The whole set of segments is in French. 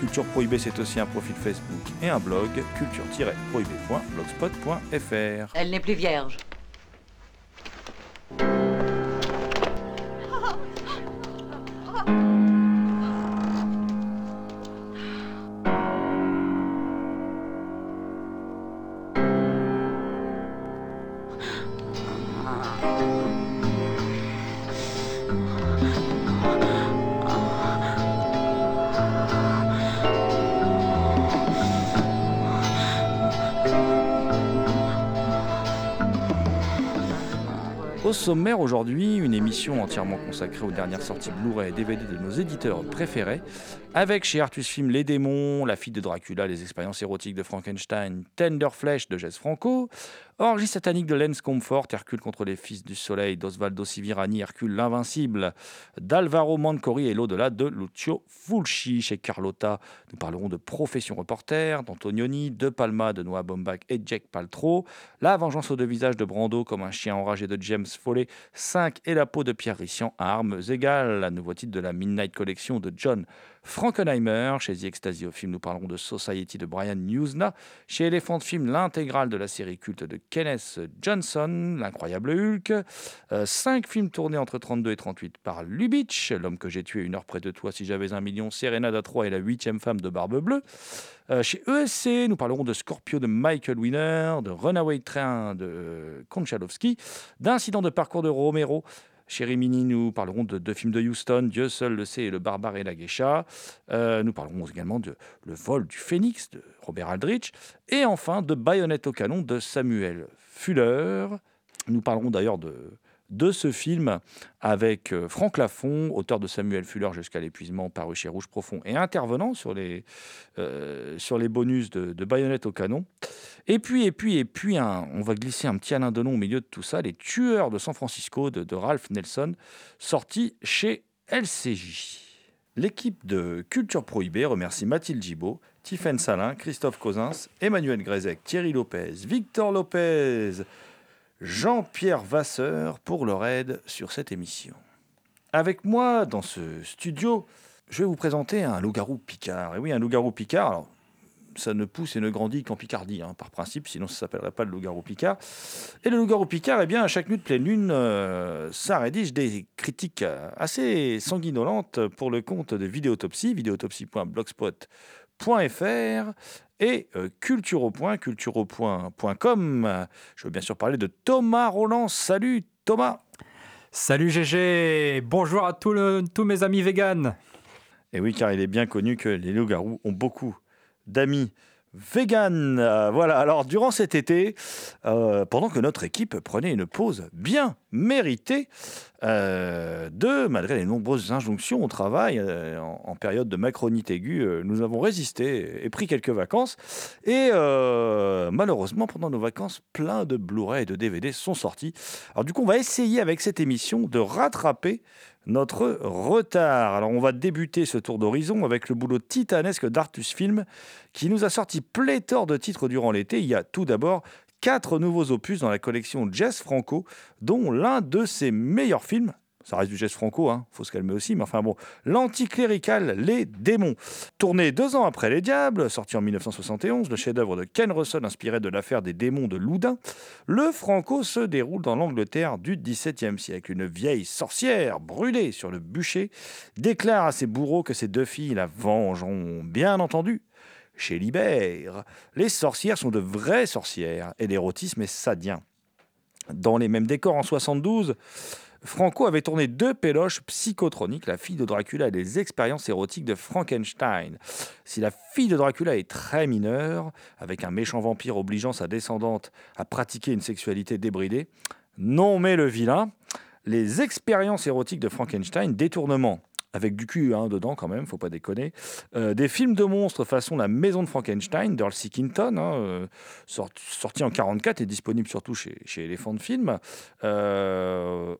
Culture Prohibée, c'est aussi un profil Facebook et un blog, culture-prohibée.blogspot.fr. Elle n'est plus vierge. Sommaire aujourd'hui, une émission entièrement consacrée aux dernières sorties Blu-ray et DVD de nos éditeurs préférés, avec chez Artus Film Les Démons, La fille de Dracula, Les expériences érotiques de Frankenstein, Tender Flesh de Jess Franco, Orgie satanique de Lens Comfort, Hercule contre les fils du soleil d'Osvaldo Civirani, Hercule l'invincible d'Alvaro Mancori et l'au-delà de Lucio Fulci. Chez Carlotta, nous parlerons de Profession reporter, d'Antonioni, de Palma, de Noah Baumbach et Jack Paltrow, La vengeance aux deux visages de Brando comme un chien enragé de James Foley, 5 et la peau de Pierre Rissian à armes égales, la nouveau titre de la Midnight Collection de John Frankenheimer. Chez The Ecstasy au film, nous parlerons de Society de Brian Newsna. Chez Elephant Film, l'intégrale de la série culte de Kenneth Johnson, L'incroyable Hulk. 5 films tournés entre 32 et 38 par Lubitsch, L'homme que j'ai tué une heure près de toi si j'avais un million, Serenade 3 et la huitième femme de Barbe Bleue. Euh, chez ESC, nous parlerons de Scorpio de Michael Winner, de Runaway Train de euh, Konchalovsky, d'incident de parcours de Romero. Chez Rimini, nous parlerons de deux films de Houston, Dieu seul le sait et Le barbare et la geisha. Euh, nous parlerons également de Le vol du phénix de Robert Aldrich. Et enfin de Bayonette au canon de Samuel Fuller. Nous parlerons d'ailleurs de, de ce film avec euh, Franck Lafont, auteur de Samuel Fuller jusqu'à l'épuisement, paru chez Rouge Profond, et intervenant sur les, euh, sur les bonus de, de Bayonette au canon. Et puis, et puis, et puis, on va glisser un petit Alain Delon au milieu de tout ça, Les Tueurs de San Francisco de, de Ralph Nelson, sorti chez LCJ. L'équipe de Culture Prohibée remercie Mathilde Gibaud, Tiffaine Salin, Christophe Cosins, Emmanuel Grezek, Thierry Lopez, Victor Lopez, Jean-Pierre Vasseur pour leur aide sur cette émission. Avec moi dans ce studio, je vais vous présenter un loup-garou picard. Et oui, un loup-garou picard, alors, ça ne pousse et ne grandit qu'en Picardie, hein, par principe, sinon ça ne s'appellerait pas le loup-garou picard. Et le loup-garou picard, eh bien, à chaque nuit de pleine lune, euh, ça rédige des critiques euh, assez sanguinolentes pour le compte de Vidéotopsie, vidéotopsie.blogspot.fr et euh, culture au point, cultureau.com. Je veux bien sûr parler de Thomas Roland. Salut Thomas Salut GG, bonjour à tous, le- tous mes amis véganes. Et oui, car il est bien connu que les loups-garous ont beaucoup d'amis vegan. Euh, voilà, alors durant cet été, euh, pendant que notre équipe prenait une pause bien méritée, euh, malgré les nombreuses injonctions au travail en, en période de macronite aiguë, nous avons résisté et pris quelques vacances. Et malheureusement, pendant nos vacances, plein de Blu-ray et de DVD sont sortis. Alors du coup, on va essayer avec cette émission de rattraper notre retard. Alors on va débuter ce tour d'horizon avec le boulot titanesque d'Artus Film qui nous a sorti pléthore de titres durant l'été. Il y a tout d'abord quatre nouveaux opus dans la collection Jess Franco, dont l'un de ses meilleurs films, ça reste du geste franco, hein, faut se calmer aussi, mais enfin bon, l'anticlérical Les Démons. Tourné deux ans après Les Diables, sorti en 1971, le chef-d'œuvre de Ken Russell inspiré de l'affaire des démons de Loudun, le franco se déroule dans l'Angleterre du XVIIe siècle. Une vieille sorcière brûlée sur le bûcher déclare à ses bourreaux que ses deux filles la vengeront. Bien entendu, chez Libère, les sorcières sont de vraies sorcières et l'érotisme est sadien. Dans les mêmes décors en 72, Franco avait tourné deux péloches psychotroniques, La fille de Dracula et les expériences érotiques de Frankenstein. Si la fille de Dracula est très mineure, avec un méchant vampire obligeant sa descendante à pratiquer une sexualité débridée, non mais le vilain, les expériences érotiques de Frankenstein, détournement, avec du cul hein, dedans quand même, faut pas déconner. Euh, des films de monstres façon La Maison de Frankenstein d'Earl C. Kinton, hein, euh, sorti en 44 et disponible surtout chez, chez Elephant Film. Euh,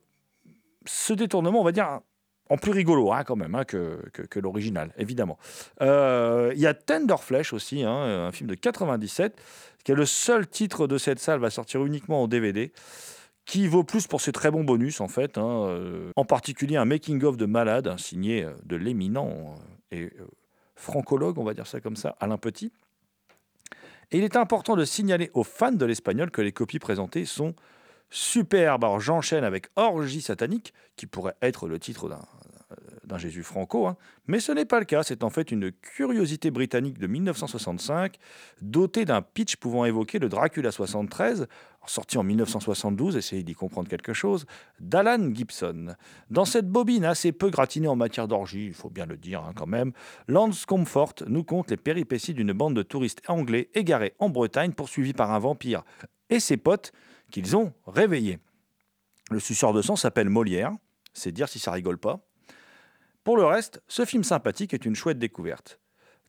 ce détournement, on va dire, en plus rigolo hein, quand même hein, que, l'original, évidemment. Il y a Tender Flesh aussi, un film de 97, qui est le seul titre de cette salle, va sortir uniquement en DVD qui vaut plus pour ses très bons bonus en fait. Hein, euh, en particulier un making-of de Malade, signé euh, de l'éminent euh, et francologue, on va dire ça comme ça, Alain Petit. Et il est important de signaler aux fans de l'espagnol que les copies présentées sont superbes. Alors j'enchaîne avec Orgie satanique, qui pourrait être le titre d'un d'un Jésus franco, hein. mais ce n'est pas le cas. C'est en fait une curiosité britannique de 1965, dotée d'un pitch pouvant évoquer le Dracula 73, sorti en 1972, essayez d'y comprendre quelque chose, d'Alan Gibson. Dans cette bobine assez peu gratinée en matière d'orgie, il faut bien le dire hein, quand même, Lance Comfort nous compte les péripéties d'une bande de touristes anglais égarés en Bretagne, poursuivis par un vampire et ses potes qu'ils ont réveillés. Le suceur de sang s'appelle Molière, c'est dire si ça rigole pas. Pour le reste, ce film sympathique est une chouette découverte.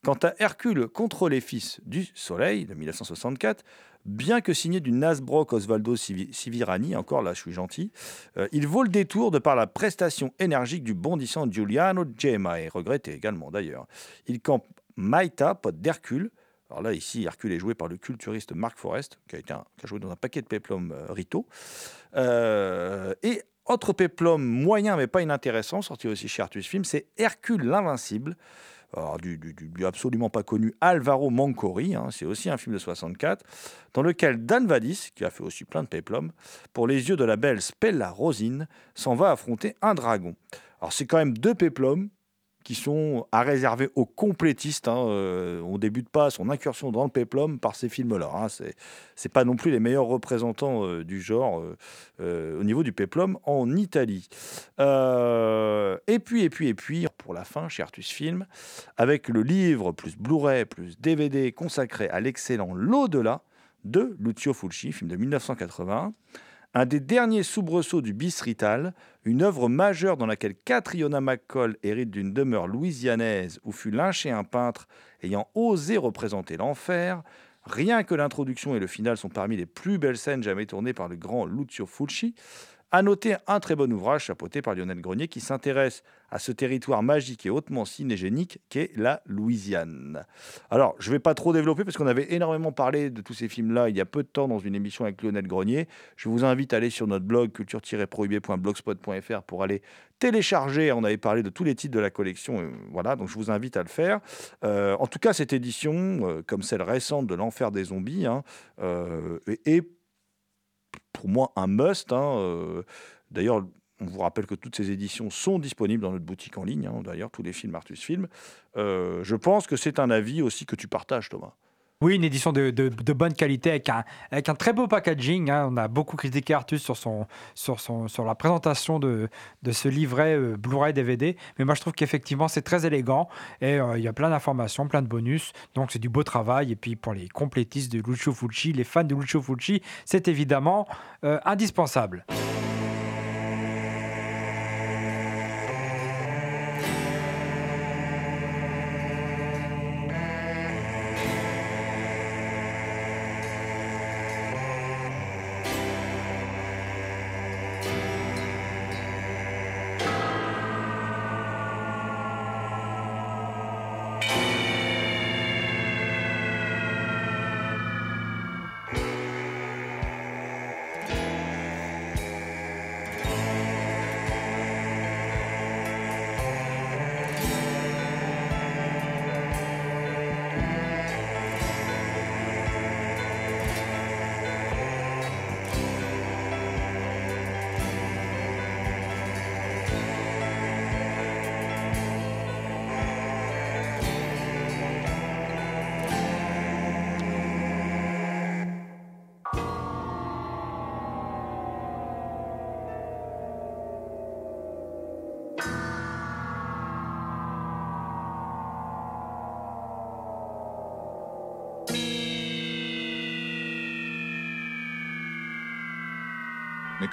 Quant à Hercule contre les fils du Soleil de 1964, bien que signé du Nasbrock Osvaldo Civirani, encore là je suis gentil, euh, il vaut le détour de par la prestation énergique du bondissant Giuliano Gemma, et regretté également d'ailleurs. Il campe Maïta, pote d'Hercule. Alors là, ici, Hercule est joué par le culturiste Marc Forest, qui a, été joué dans un paquet de péplums euh, Rito. Euh, et autre péplum moyen mais pas inintéressant, sorti aussi chez Artus Film, c'est Hercule l'Invincible. du, absolument pas connu Alvaro Mancori, hein, c'est aussi un film de 64, dans lequel Dan Vadis, qui a fait aussi plein de péplums, pour les yeux de la belle Spella Rosine, s'en va affronter un dragon. Alors c'est quand même deux péplums, qui sont à réserver aux complétistes. Hein, euh, on ne débute pas son incursion dans le péplum par ces films-là. Hein, Ce n'est pas non plus les meilleurs représentants euh, du genre euh, au niveau du péplum en Italie. et puis, et puis, et puis, pour la fin, chez Artus Film, avec le livre plus Blu-ray plus DVD consacré à l'excellent L'au-delà de Lucio Fulci, film de 1981 un des derniers soubresauts du bis rital, une œuvre majeure dans laquelle Catriona McCall hérite d'une demeure louisianaise où fut lynché un peintre ayant osé représenter l'enfer. Rien que l'introduction et le final sont parmi les plus belles scènes jamais tournées par le grand Lucio Fulci. À noter un très bon ouvrage chapeauté par Lionel Grenier qui s'intéresse à ce territoire magique et hautement cinégénique qu'est la Louisiane. Alors, je ne vais pas trop développer parce qu'on avait énormément parlé de tous ces films-là il y a peu de temps dans une émission avec Lionel Grenier. Je vous invite à aller sur notre blog culture-prohibé.blogspot.fr pour aller télécharger. On avait parlé de tous les titres de la collection. Euh, voilà, donc je vous invite à le faire. Euh, en tout cas, cette édition, euh, comme celle récente de L'Enfer des zombies, hein, est pour moi un must. Hein. D'ailleurs, on vous rappelle que toutes ces éditions sont disponibles dans notre boutique en ligne, hein, d'ailleurs, tous les films Artus Film. Euh, je pense que c'est un avis aussi que tu partages, Thomas. Oui, une édition de, bonne qualité avec un, très beau packaging. Hein. On a beaucoup critiqué Artus sur, la présentation de, ce livret euh, Blu-ray DVD. Mais moi, je trouve qu'effectivement, c'est très élégant et il y a plein d'informations, plein de bonus. Donc, c'est du beau travail. Et puis, pour les complétistes de Lucio Fulci, les fans de Lucio Fulci, c'est évidemment indispensable.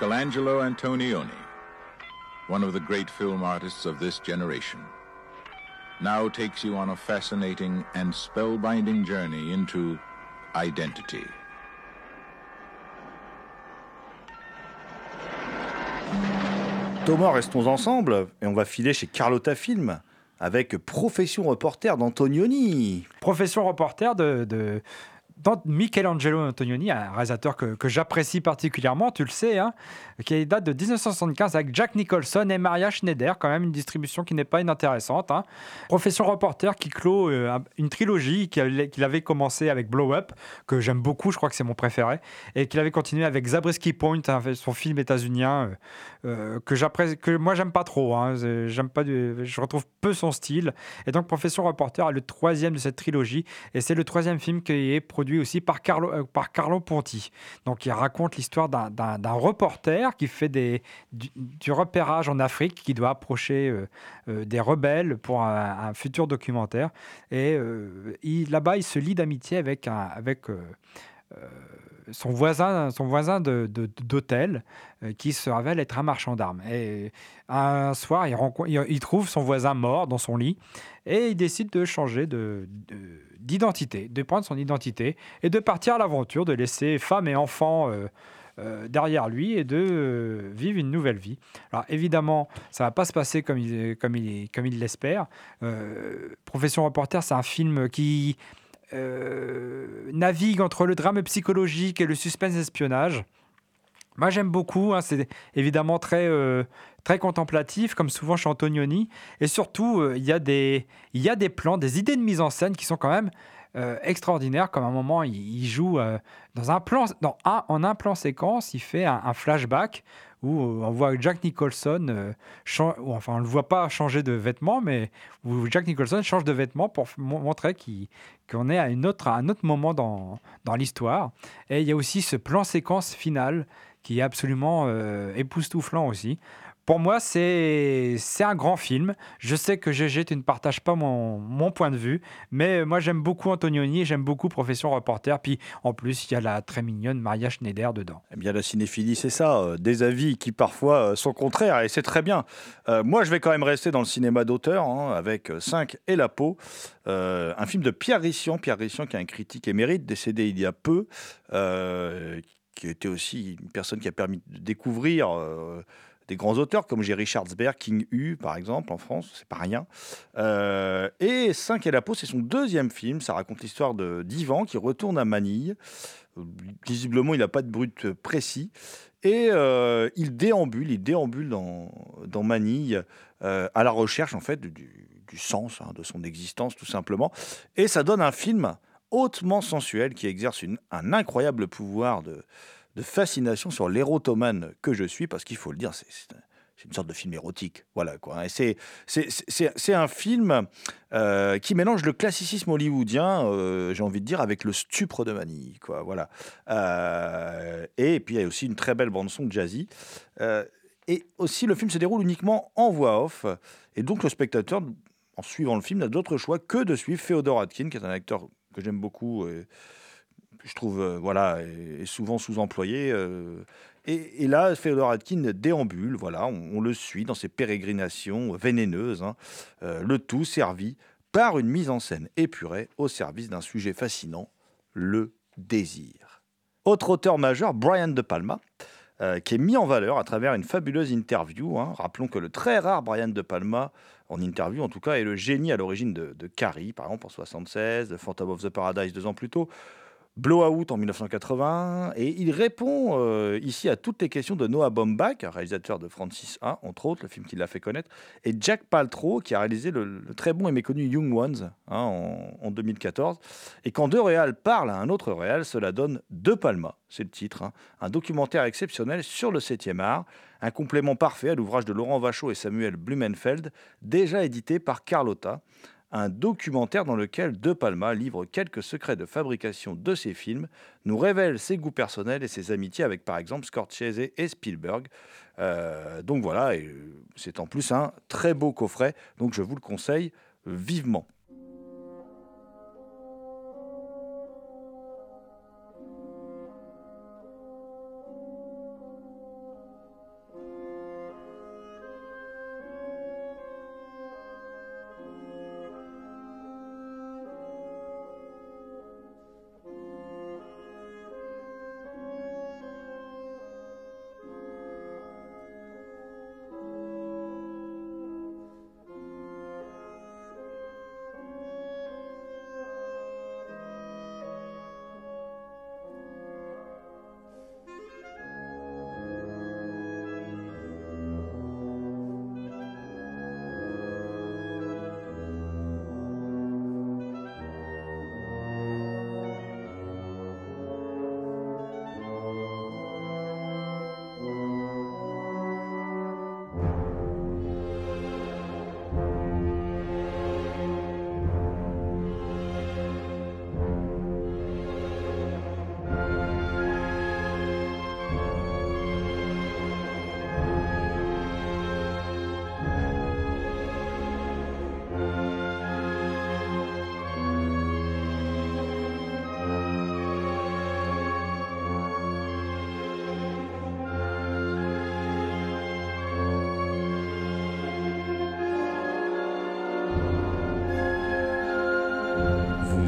Michelangelo Antonioni, one of the great film artists of this generation, now takes you on a fascinating and spellbinding journey into identity. Thomas, restons ensemble et on va filer chez Carlotta Film avec Profession reporter d'Antonioni. Profession reporter de, de, dans Michelangelo Antonioni, un réalisateur que, j'apprécie particulièrement, tu le sais, hein, qui date de 1975 avec Jack Nicholson et Maria Schneider, quand même une distribution qui n'est pas inintéressante. Hein. Profession reporter qui clôt euh, une trilogie qu'il avait commencé avec Blow Up, que j'aime beaucoup, je crois que c'est mon préféré, et qu'il avait continué avec Zabriskie Point, hein, son film états-unien, euh, euh, que moi j'aime pas trop, j'aime pas, je retrouve peu son style. Et donc Profession reporter est le troisième de cette trilogie, et c'est le troisième film qui est produit aussi par Carlo, euh, par Carlo Ponti. Donc, il raconte l'histoire d'un reporter qui fait des, du, repérage en Afrique, qui doit approcher euh, euh, des rebelles pour un, futur documentaire. Et là-bas, il se lie d'amitié avec, un, avec son voisin, son voisin d'hôtel, de, qui se révèle être un marchand d'armes. Et un soir, il, il, trouve son voisin mort dans son lit et il décide de changer de d'identité, de prendre son identité et de partir à l'aventure, de laisser femme et enfants euh, euh, derrière lui et de euh, vivre une nouvelle vie. Alors évidemment, ça va pas se passer comme il, comme il, comme il l'espère. Profession reporter, c'est un film qui navigue entre le drame psychologique et le suspense espionnage. Moi, j'aime beaucoup. Hein, c'est évidemment très, très contemplatif, comme souvent chez Antonioni. Et surtout, euh, il y, a des, il plans, des idées de mise en scène qui sont quand même euh, extraordinaires. Comme un moment, il, joue euh, dans un plan, dans un, en un plan séquence, il fait un, flashback où on voit Jack Nicholson, enfin on ne le voit pas changer de vêtements, mais où Jack Nicholson change de vêtements pour montrer qu'on est à, un autre moment dans l'histoire. Et il y a aussi ce plan séquence final qui est absolument époustouflant aussi. Pour moi, c'est un grand film. Je sais que GG, tu ne partages pas mon, point de vue, mais moi, j'aime beaucoup Antonioni et j'aime beaucoup Profession Reporter. Puis, en plus, il y a la très mignonne Maria Schneider dedans. Eh bien, la cinéphilie, c'est ça. Euh, des avis qui, parfois, euh, sont contraires, et c'est très bien. Euh, moi, je vais quand même rester dans le cinéma d'auteur, hein, avec 5 et la peau. un film de Pierre Rissian. Pierre Rissian, qui est un critique émérite, décédé il y a peu, qui était aussi une personne qui a permis de découvrir des grands auteurs comme j'ai Richardsberg, King U par exemple en France, c'est pas rien. Euh, et 5 et la peau, c'est son deuxième film. Ça raconte l'histoire d'Ivan qui retourne à Manille. Visiblement, il n'a pas de brut précis. Et euh, il déambule, il déambule dans, dans Manille euh, à la recherche en fait du, sens hein, de son existence tout simplement. Et ça donne un film hautement sensuel qui exerce une, un incroyable pouvoir de, de fascination sur l'érotomane que je suis, parce qu'il faut le dire, c'est une sorte de film érotique. Voilà quoi. Et c'est, c'est, un film euh, qui mélange le classicisme hollywoodien, euh, j'ai envie de dire, avec le stupre de Manille. Quoi. Voilà. Euh, et puis il y a aussi une très belle bande-son jazzy. et aussi, le film se déroule uniquement en voix off. Et donc le spectateur, en suivant le film, n'a d'autre choix que de suivre Féodor Atkin, qui est un acteur que j'aime beaucoup. Et, je trouve, euh, voilà, est, souvent sous-employé. Euh, et, là, Féodor Atkin déambule, voilà, on, le suit dans ses pérégrinations vénéneuses, hein. euh, le tout servi par une mise en scène épurée au service d'un sujet fascinant, le désir. Autre auteur majeur, Brian De Palma, qui est mis en valeur à travers une fabuleuse interview. Hein. Rappelons que le très rare Brian De Palma, en interview en tout cas, est le génie à l'origine de, Carrie, par exemple, en 76, de Phantom of the Paradise deux ans plus tôt, Blowout en 1980, et il répond euh, ici à toutes les questions de Noah Baumbach, réalisateur de Francis 1, entre autres, le film qui l'a fait connaître, et Jack Paltrow, qui a réalisé le, très bon et méconnu Young Ones hein, en, 2014. Et quand deux réals parlent à un autre réal, cela donne deux Palma, c'est le titre, hein. un documentaire exceptionnel sur le 7e art, un complément parfait à l'ouvrage de Laurent Vachaud et Samuel Blumenfeld, déjà édité par Carlotta un documentaire dans lequel De Palma livre quelques secrets de fabrication de ses films, nous révèle ses goûts personnels et ses amitiés avec par exemple Scorsese et Spielberg. Euh, donc voilà, c'est en plus un très beau coffret, donc je vous le conseille vivement.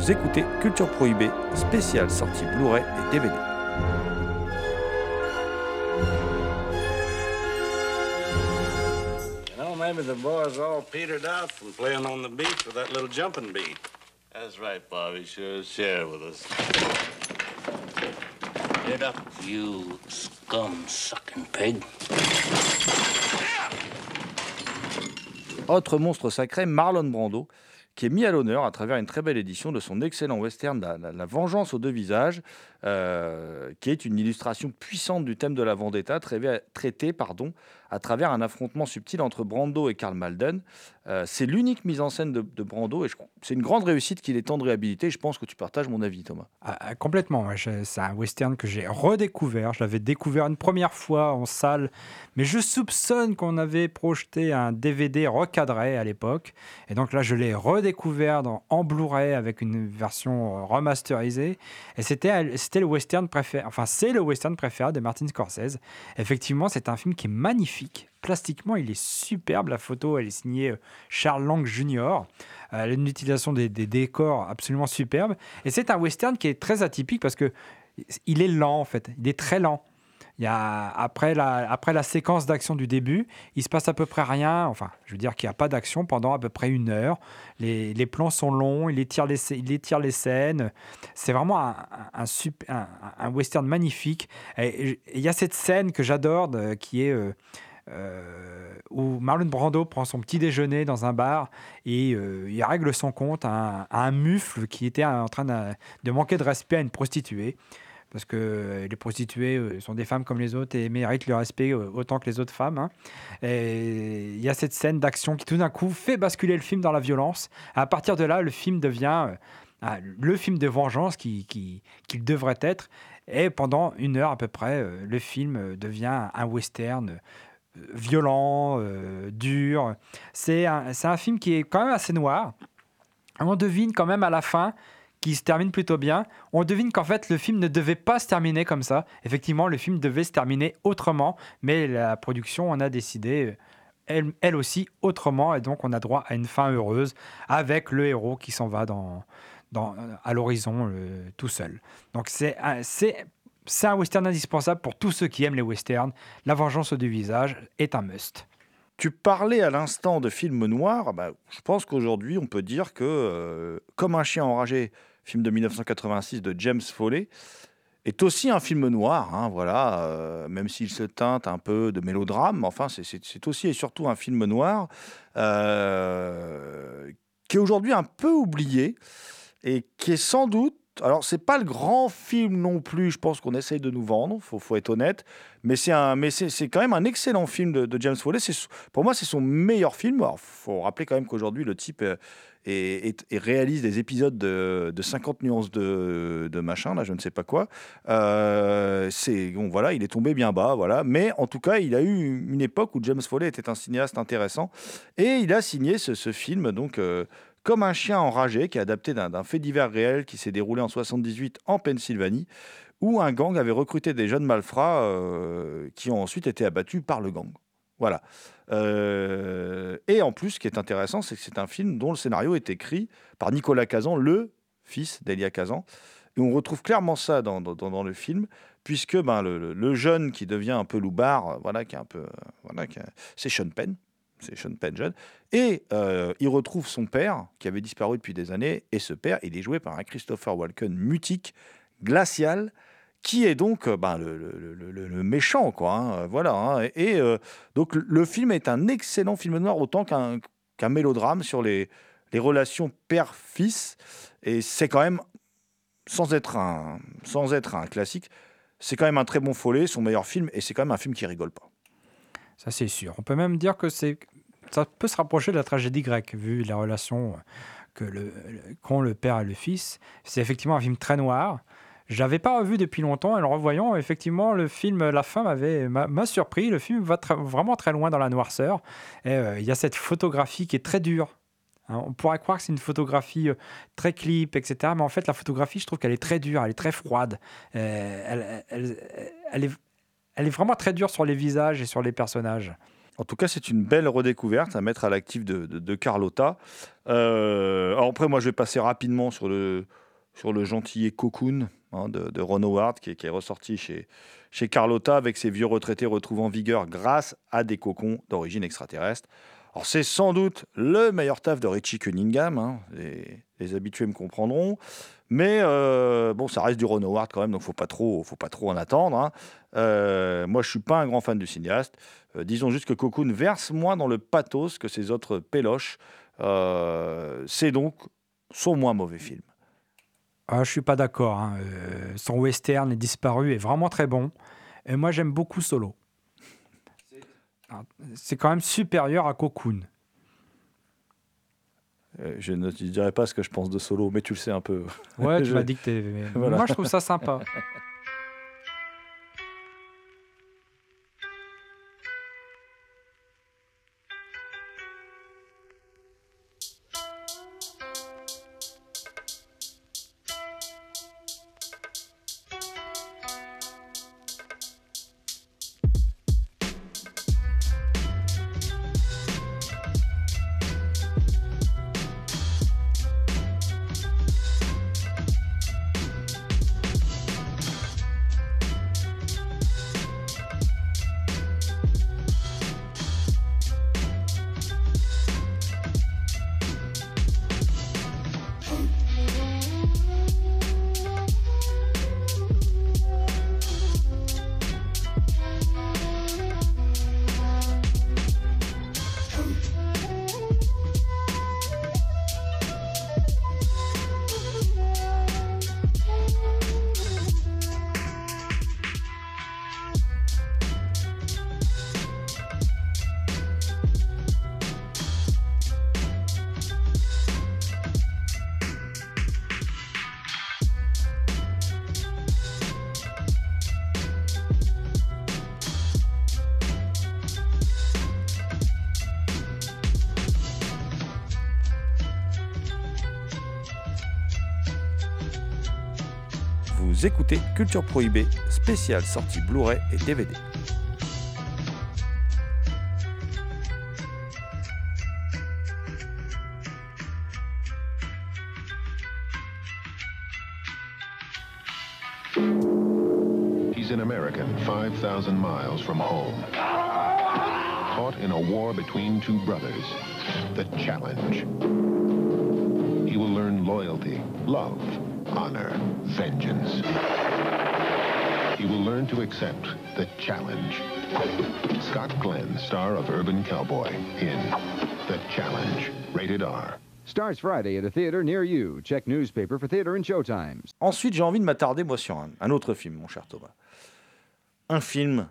Vous écoutez Culture Prohibée, spéciale sortie Blu-ray et DVD. You know, maybe the boys all petered out from playing on the beach with that little jumping beat. That's right, Bobby. Sure, share with us. Get up, you scum-sucking pig. Autre monstre sacré, Marlon Brando, qui est mis à l'honneur à travers une très belle édition de son excellent western La, vengeance aux deux visages, euh, qui est une illustration puissante du thème de la vendetta, traité, traité, pardon, à travers un affrontement subtil entre Brando et Karl Malden. Euh, c'est l'unique mise en scène de, Brando, et c'est une grande réussite qu'il est temps de réhabiliter. Je pense que tu partages mon avis, Thomas. Ah, ah, complètement. C'est un western que j'ai redécouvert. Je l'avais découvert une première fois en salle, mais je soupçonne qu'on avait projeté un DVD recadré à l'époque. Et donc là, je l'ai redécouvert en Blu-ray avec une version euh, remasterisée. Et c'était c'était le western préféré. Enfin, c'est le western préféré de Martin Scorsese. Effectivement, c'est un film qui est magnifique. Plastiquement, il est superbe. La photo, elle est signée euh, Charles Lang Jr. Euh, une utilisation des, décors absolument superbe. Et c'est un western qui est très atypique parce que il est lent en fait. Il est très lent. Après, la, séquence d'action du début, il se passe à peu près rien. Enfin, je veux dire qu'il n'y a pas d'action pendant à peu près une heure. Les, plans sont longs, il étire les, scènes. C'est vraiment un, western magnifique. Il y a cette scène que j'adore qui est euh, où Marlon Brando prend son petit déjeuner dans un bar et euh, il règle son compte à un, mufle qui était en train de, manquer de respect à une prostituée. Parce que euh, les prostituées euh, sont des femmes comme les autres et méritent le respect euh, autant que les autres femmes. hein. Et il y a cette scène d'action qui tout d'un coup fait basculer le film dans la violence. À partir de là, le film devient euh, ah, le film de vengeance qui- qui- qu'il devrait être. Et pendant une heure à peu près, euh, le film euh, devient un western euh, violent, euh, dur. C'est un, film qui est quand même assez noir. On devine quand même à la fin qu'il se termine plutôt bien. On devine qu'en fait le film ne devait pas se terminer comme ça. Effectivement, le film devait se terminer autrement, mais la production en a décidé euh, elle, aussi autrement, et donc on a droit à une fin heureuse avec le héros qui s'en va à l'horizon euh, tout seul. Donc c'est c'est un western indispensable pour tous ceux qui aiment les westerns. La vengeance du visage est un must. Tu parlais à l'instant de films noirs. Bah, je pense qu'aujourd'hui, on peut dire que euh, Comme un chien enragé, film de 1986 de James Foley, est aussi un film noir. hein, voilà, euh, même s'il se teinte un peu de mélodrame, enfin, c'est aussi et surtout un film noir euh, qui est aujourd'hui un peu oublié et qui est sans doute. Alors, c'est pas le grand film non plus, je pense qu'on essaye de nous vendre, faut, faut être honnête, mais c'est quand même un excellent film de, James Foley. Pour moi, c'est son meilleur film. Alors, faut rappeler quand même qu'aujourd'hui, le type euh, réalise des épisodes de, de 50 nuances de, machin, je ne sais pas quoi. Euh, bon, voilà, il est tombé bien bas, voilà. Mais en tout cas, il a eu une époque où James Foley était un cinéaste intéressant et il a signé ce, ce film, donc. euh, comme un chien enragé, qui est adapté d'un fait divers réel qui s'est déroulé en 78 en Pennsylvanie, où un gang avait recruté des jeunes malfrats euh, qui ont ensuite été abattus par le gang. Voilà. Euh, et en plus, ce qui est intéressant, c'est que c'est un film dont le scénario est écrit par Nicolas Kazan, le fils d'Elia Kazan. Et on retrouve clairement ça dans, dans- dans le film, puisque ben, le, jeune qui devient un peu loupard, euh, voilà, qui est un peu, euh, voilà, c'est Sean Penn, c'est Sean Penn jeune, et euh, il retrouve son père qui avait disparu depuis des années, et ce père, il est joué par un Christopher Walken mutique, glacial, qui est donc euh, ben, le, le- méchant, quoi. hein, voilà. hein. et euh, donc le film est un excellent film noir, autant qu'un qu'un mélodrame sur les, les relations père-fils, et c'est quand même sans être un, sans être un classique, c'est quand même un très bon follet, son meilleur film, et c'est quand même un film qui rigole pas. Ça, c'est sûr. On peut même dire que c'est, ça peut se rapprocher de la tragédie grecque, vu la relation que le, qu'ont le père et le fils. C'est effectivement un film très noir. Je l'avais pas revu depuis longtemps et le revoyant, effectivement, le film, la fin m'avait, m'a, surpris. Le film va vraiment très loin dans la noirceur. Euh, il y a cette photographie qui est très dure. Hein, on pourrait croire que c'est une photographie euh, très clip, etc. Mais en fait, la photographie, je trouve qu'elle est très dure, elle est très froide. Euh, elle est, elle est vraiment très dure sur les visages et sur les personnages. En tout cas, c'est une belle redécouverte à mettre à l'actif de, Carlotta. Euh, après, moi, je vais passer rapidement sur le, sur le gentillet Cocoon hein, de, de Ron Howard, qui est, ressorti chez, chez Carlotta avec ses vieux retraités retrouvant vigueur grâce à des cocons d'origine extraterrestre. Alors, c'est sans doute le meilleur taf de Richie Cunningham. hein, les, les habitués me comprendront. Mais euh, bon, ça reste du Ron Howard quand même, donc faut pas trop, faut pas trop en attendre. hein. Euh, moi, je suis pas un grand fan du cinéaste. Euh, disons juste que Cocoon verse moins dans le pathos que ses autres péloches. Euh, c'est donc son moins mauvais film. Ah, je suis pas d'accord. hein. Son western est disparu est vraiment très bon. Et moi, j'aime beaucoup Solo. Ah, C'est quand même supérieur à Cocoon. Je ne te dirai pas ce que je pense de Solo, mais tu le sais un peu. Ouais, tu Je- m'as dit que t'es. Voilà. Moi, je trouve ça sympa. Écoutez Culture Prohibée, spéciale sortie Blu-ray et DVD. He's an American 5,000 miles from home. Caught in a war between two brothers. The challenge. He will learn loyalty, love, honor, vengeance. He will learn to accept the challenge. Scott Glenn, star of Urban Cowboy, in The Challenge. Rated R. Starts Friday at a theater near you. Check newspaper for theater and showtimes. Ensuite, j'ai envie de m'attarder, moi, sur un, un autre film, mon cher Thomas. Un film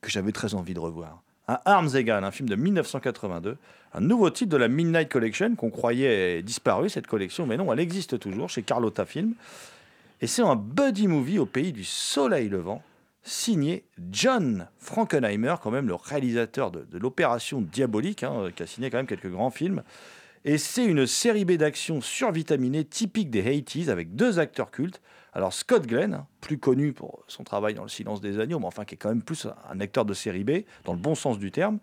que j'avais très envie de revoir. Un Arms Egal, un film de 1982. Un nouveau titre de la Midnight Collection qu'on croyait disparu, cette collection. Mais non, elle existe toujours chez Carlotta Film. Et c'est un buddy movie au pays du soleil levant, signé John Frankenheimer, quand même le réalisateur de, de l'opération Diabolique, hein, qui a signé quand même quelques grands films. Et c'est une série B d'action survitaminée typique des 80s avec deux acteurs cultes. Alors Scott Glenn, plus connu pour son travail dans Le Silence des Agneaux, mais enfin qui est quand même plus un acteur de série B, dans le bon sens du terme.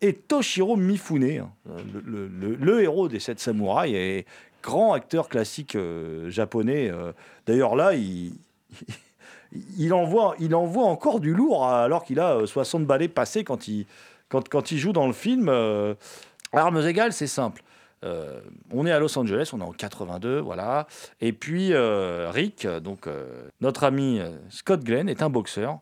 Et Toshiro Mifune, hein, le, héros des Sept Samouraïs et grand acteur classique euh, japonais. euh. D'ailleurs là, il, envoie, encore du lourd alors qu'il a euh, 60 balais passés quand il, joue dans le film. euh. Armes égales, c'est simple. Euh, on est à Los Angeles, on est en 82, voilà. Et puis euh, Rick, donc euh, notre ami Scott Glenn, est un boxeur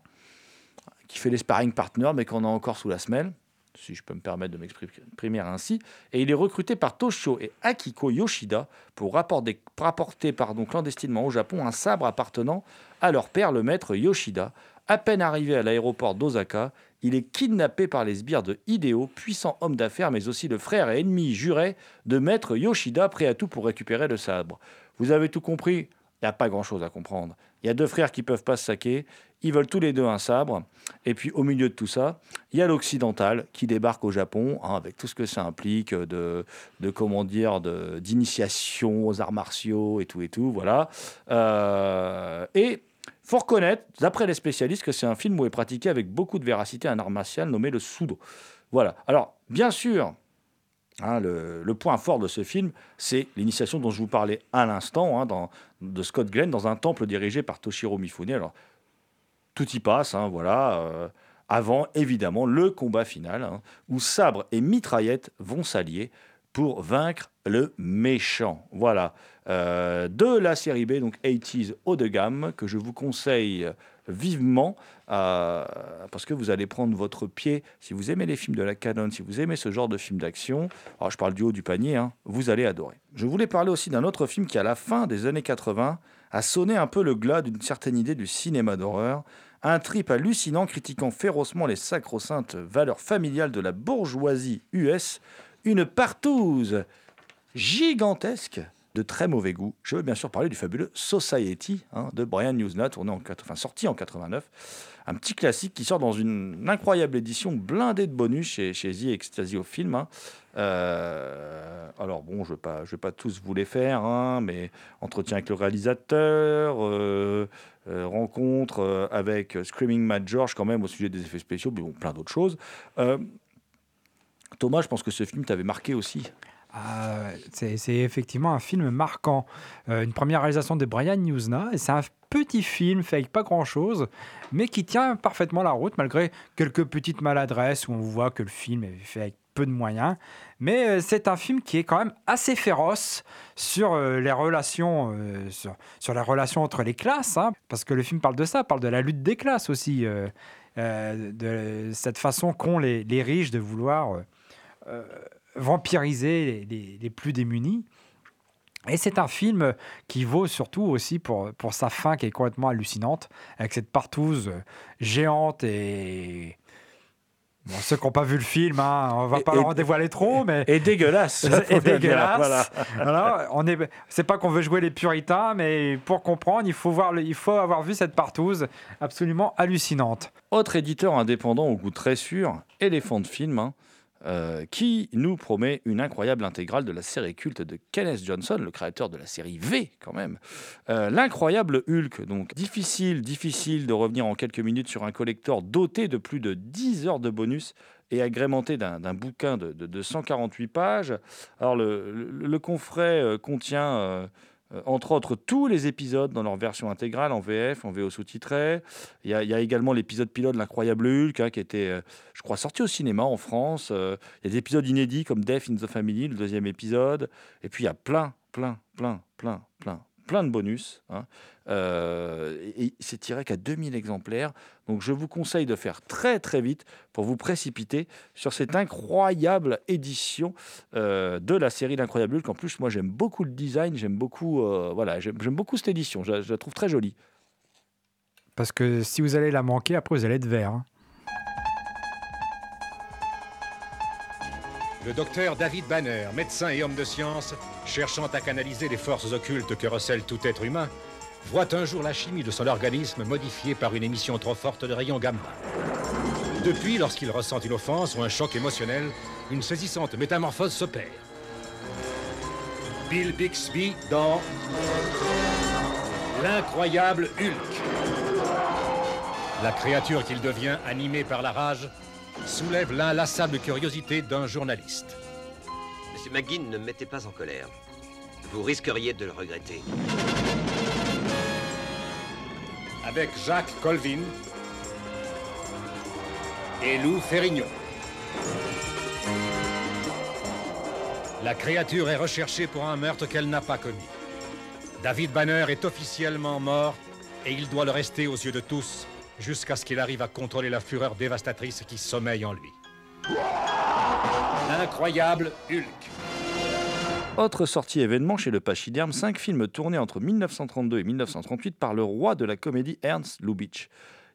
qui fait les sparring partners, mais qu'on a encore sous la semelle, si je peux me permettre de m'exprimer ainsi. Et il est recruté par Toshio et Akiko Yoshida pour rapporter, pour apporter pardon, clandestinement au Japon un sabre appartenant à leur père, le maître Yoshida. À peine arrivé à l'aéroport d'Osaka, il est kidnappé par les sbires de Hideo, puissant homme d'affaires, mais aussi le frère et ennemi juré de maître Yoshida, prêt à tout pour récupérer le sabre. Vous avez tout compris? Il n'y a pas grand-chose à comprendre. Il y a deux frères qui peuvent pas se saquer. Ils veulent tous les deux un sabre. Et puis au milieu de tout ça, il y a l'occidental qui débarque au Japon, hein, avec tout ce que ça implique de, de comment dire, d'initiation aux arts martiaux et tout et tout, voilà. Euh, et faut reconnaître, d'après les spécialistes, que c'est un film où est pratiqué avec beaucoup de véracité un art martial nommé le sudo. Voilà. Alors, bien sûr, hein, le, point fort de ce film, c'est l'initiation dont je vous parlais à l'instant, hein, de Scott Glenn, dans un temple dirigé par Toshiro Mifune. Alors, tout y passe, hein, voilà. euh, avant, évidemment, le combat final, où sabre et mitraillette vont s'allier pour vaincre le méchant. Voilà. Euh, de la série B, donc 80s haut de gamme, que je vous conseille vivement, euh, parce que vous allez prendre votre pied. Si vous aimez les films de la canon, si vous aimez ce genre de film d'action, alors je parle du haut du panier, hein, vous allez adorer. Je voulais parler aussi d'un autre film qui, à la fin des années 80, a sonné un peu le glas d'une certaine idée du cinéma d'horreur. Un trip hallucinant critiquant férocement les sacro-saintes valeurs familiales de la bourgeoisie US. Une partouze gigantesque de très mauvais goût. Je veux bien sûr parler du fabuleux Society hein, de Brian en, quat- enfin, sorti en 89. Un petit classique qui sort dans une incroyable édition blindée de bonus chez, chez The Ecstasy au film. hein. Euh, alors bon, je ne vais, pas- tous vous les faire, hein, mais entretien avec le réalisateur, euh, euh, rencontre avec Screaming Mad George quand même au sujet des effets spéciaux, mais bon, plein d'autres choses. Thomas, je pense que ce film t'avait marqué aussi. Ah, c'est effectivement un film marquant. Euh, une première réalisation de Brian Newsna. C'est un petit film fait avec pas grand-chose, mais qui tient parfaitement la route, malgré quelques petites maladresses où on voit que le film est fait avec peu de moyens. Mais euh, c'est un film qui est quand même assez féroce sur euh, les relations, sur, les relations entre les classes, hein, parce que le film parle de ça, parle de la lutte des classes aussi, de cette façon qu'ont les riches de vouloir euh, vampiriser les, les- les plus démunis. Et c'est un film qui vaut surtout aussi pour, pour sa fin qui est complètement hallucinante, avec cette partouze géante et... Bon, ceux qui n'ont pas vu le film, hein, on va Et- pas et- leur en dévoiler trop, mais... Et dégueulasse. Et dégueulasse. voilà. Voilà, on est, c'est pas qu'on veut jouer les puritains, mais pour comprendre, il faut voir, le- il faut avoir vu cette partouze absolument hallucinante. Autre éditeur indépendant au goût très sûr, Elephant Film, hein, euh, qui nous promet une incroyable intégrale de la série culte de Kenneth Johnson, le créateur de la série V quand même. Euh, L'incroyable Hulk, donc difficile, difficile de revenir en quelques minutes sur un collector doté de plus de 10 heures de bonus et agrémenté d'un bouquin de, de- de 148 pages. Alors le confret euh, contient... euh, entre autres, tous les épisodes dans leur version intégrale, en VF, en VO sous-titré. Il y, a, également l'épisode pilote l'incroyable Hulk, hein, qui était, euh, je crois, sorti au cinéma en France. Euh, il y a des épisodes inédits comme Death in the Family, le deuxième épisode. Et puis il y a plein, plein, plein, plein, plein, plein de bonus. hein. Euh, et c'est tiré qu'à 2000 exemplaires. Donc je vous conseille de faire très très vite pour vous précipiter sur cette incroyable édition euh, de la série L'Incroyable Hulk. En plus, moi j'aime beaucoup le design, j'aime beaucoup, euh, voilà, j'aime beaucoup cette édition. Je, la- je la trouve très jolie. Parce que si vous allez la manquer, après vous allez être vert. hein. Le docteur David Banner, médecin et homme de science, cherchant à canaliser les forces occultes que recèle tout être humain, voit un jour la chimie de son organisme modifiée par une émission trop forte de rayons gamma. Depuis, lorsqu'il ressent une offense ou un choc émotionnel, une saisissante métamorphose s'opère. Bill Bixby dans L'incroyable Hulk. La créature qu'il devient, animée par la rage, soulève l'inlassable curiosité d'un journaliste. Monsieur McGinn, ne me mettez pas en colère. Vous risqueriez de le regretter. Avec Jacques Colvin et Lou Ferrigno. La créature est recherchée pour un meurtre qu'elle n'a pas commis. David Banner est officiellement mort et il doit le rester aux yeux de tous jusqu'à ce qu'il arrive à contrôler la fureur dévastatrice qui sommeille en lui. L'incroyable Hulk. Autre sortie événement chez le Pachyderme, cinq films tournés entre 1932 et 1938 par le roi de la comédie Ernst Lubitsch.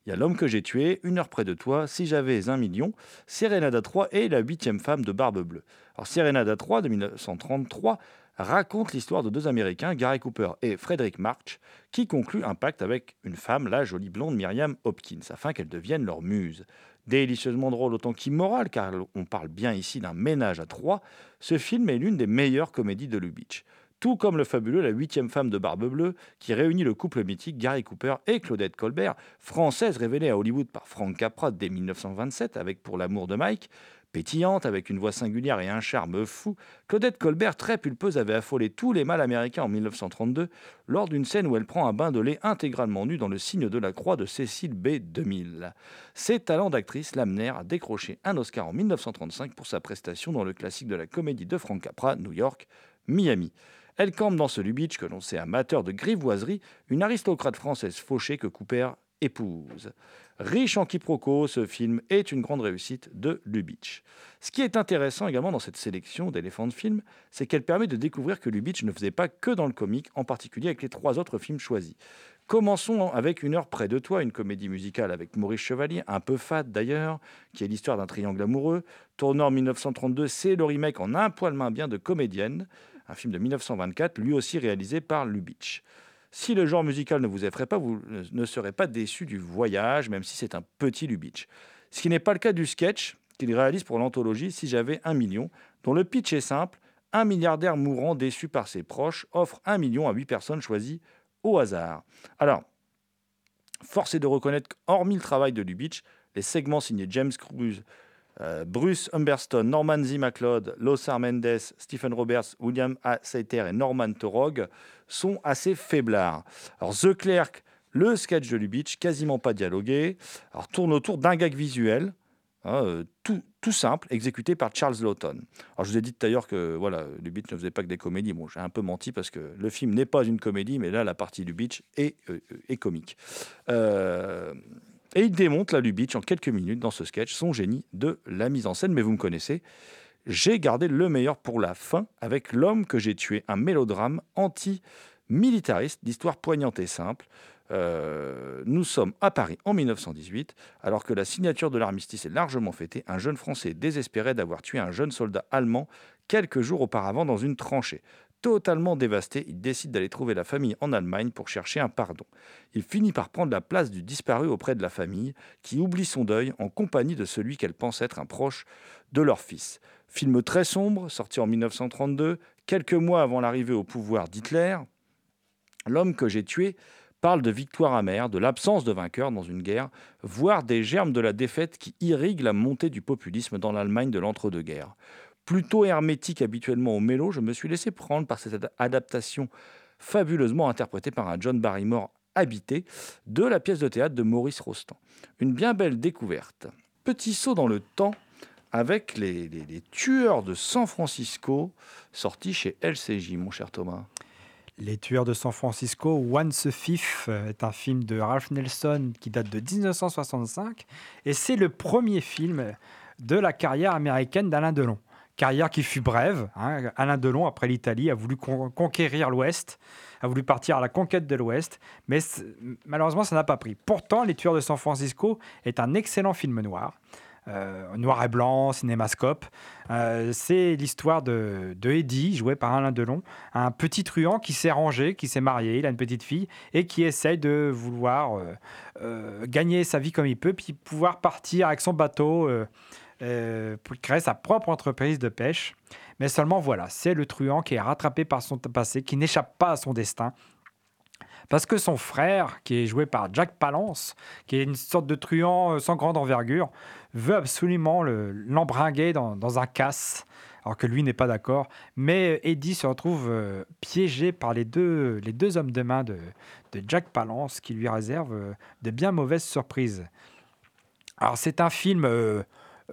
Il y a L'homme que j'ai tué, Une heure près de toi, Si j'avais un million, Serenada 3 et La huitième femme de Barbe Bleue. Alors Serenada 3 de 1933 raconte l'histoire de deux Américains, Gary Cooper et Frederick March, qui concluent un pacte avec une femme, la jolie blonde Myriam Hopkins, afin qu'elle devienne leur muse. Délicieusement drôle autant qu'immoral, car on parle bien ici d'un ménage à trois, ce film est l'une des meilleures comédies de Lubitsch. Tout comme le fabuleux La huitième femme de Barbe Bleue, qui réunit le couple mythique Gary Cooper et Claudette Colbert, française révélée à Hollywood par Frank Capra dès 1927 avec Pour l'amour de Mike, Pétillante, avec une voix singulière et un charme fou, Claudette Colbert, très pulpeuse, avait affolé tous les mâles américains en 1932 lors d'une scène où elle prend un bain de lait intégralement nu dans le signe de la croix de Cécile B. 2000. Ses talents d'actrice l'amenèrent à décrocher un Oscar en 1935 pour sa prestation dans le classique de la comédie de Frank Capra, New York, Miami. Elle campe dans ce Lubitsch que l'on sait amateur de grivoiserie, une aristocrate française fauchée que Cooper épouse. Riche en quiproquos, ce film est une grande réussite de Lubitsch. Ce qui est intéressant également dans cette sélection d'éléphants de films, c'est qu'elle permet de découvrir que Lubitsch ne faisait pas que dans le comique, en particulier avec les trois autres films choisis. Commençons avec Une heure près de toi, une comédie musicale avec Maurice Chevalier, un peu fade d'ailleurs, qui est l'histoire d'un triangle amoureux. Tournant en 1932, c'est le remake en un poil main bien de Comédienne, un film de 1924, lui aussi réalisé par Lubitsch. Si le genre musical ne vous effraie pas, vous ne serez pas déçu du voyage, même si c'est un petit Lubitsch. Ce qui n'est pas le cas du sketch qu'il réalise pour l'anthologie Si j'avais un million, dont le pitch est simple. Un milliardaire mourant déçu par ses proches offre un million à huit personnes choisies au hasard. Alors, force est de reconnaître qu'hormis le travail de Lubitsch, les segments signés James Cruz, euh, Bruce Humberstone, Norman Z. MacLeod, Lothar Mendes, Stephen Roberts, William A. Saiter et Norman Torog sont assez faiblards. Alors, The Clerk, le sketch de Lubitsch, quasiment pas dialogué, tourne autour d'un gag visuel. hein, euh, tout, simple, exécuté par Charles Lawton. Alors, je vous ai dit tout à l'heure que voilà, Lubitsch ne faisait pas que des comédies. Bon, j'ai un peu menti parce que le film n'est pas une comédie, mais là, la partie Lubitsch est, euh, est comique. Et il démonte la Lubitsch en quelques minutes dans ce sketch, son génie de la mise en scène. Mais vous me connaissez, j'ai gardé le meilleur pour la fin avec L'homme que j'ai tué, un mélodrame anti-militariste d'histoire poignante et simple. Euh, nous sommes à Paris en 1918, alors que la signature de l'armistice est largement fêtée. Un jeune Français désespéré d'avoir tué un jeune soldat allemand quelques jours auparavant dans une tranchée. Totalement dévasté, il décide d'aller trouver la famille en Allemagne pour chercher un pardon. Il finit par prendre la place du disparu auprès de la famille, qui oublie son deuil en compagnie de celui qu'elle pense être un proche de leur fils. Film très sombre, sorti en 1932, quelques mois avant l'arrivée au pouvoir d'Hitler. L'homme que j'ai tué parle de victoire amère, de l'absence de vainqueur dans une guerre, voire des germes de la défaite qui irriguent la montée du populisme dans l'Allemagne de l'entre-deux-guerres. Plutôt hermétique habituellement au mélo, je me suis laissé prendre par cette ad- adaptation fabuleusement interprétée par un John Barrymore habité de la pièce de théâtre de Maurice Rostand. Une bien belle découverte. Petit saut dans le temps avec les, les- les tueurs de San Francisco sortis chez LCJ, mon cher Thomas. Les Tueurs de San Francisco, Once a Thief euh, est un film de Ralph Nelson qui date de 1965 et c'est le premier film de la carrière américaine d'Alain Delon. Carrière qui fut brève. hein. Alain Delon, après l'Italie, a voulu con- conquérir l'Ouest, a voulu partir à la conquête de l'Ouest, mais malheureusement, ça n'a pas pris. Pourtant, Les Tueurs de San Francisco est un excellent film noir. euh, noir et blanc, cinémascope. Euh, c'est l'histoire de, de Eddie, joué par Alain Delon, un petit truand qui s'est rangé, qui s'est marié, il a une petite fille, et qui essaye de vouloir euh, gagner sa vie comme il peut, puis pouvoir partir avec son bateau euh, pour créer sa propre entreprise de pêche. Mais seulement voilà, c'est le truand qui est rattrapé par son passé, qui n'échappe pas à son destin. Parce que son frère, qui est joué par Jack Palance, qui est une sorte de truand euh, sans grande envergure, veut absolument le- l'embringuer dans, un casse, alors que lui n'est pas d'accord. Mais euh, Eddie se retrouve euh, piégé par les deux, les deux hommes de main de, Jack Palance, qui lui réservent de bien mauvaises surprises. Alors c'est un film...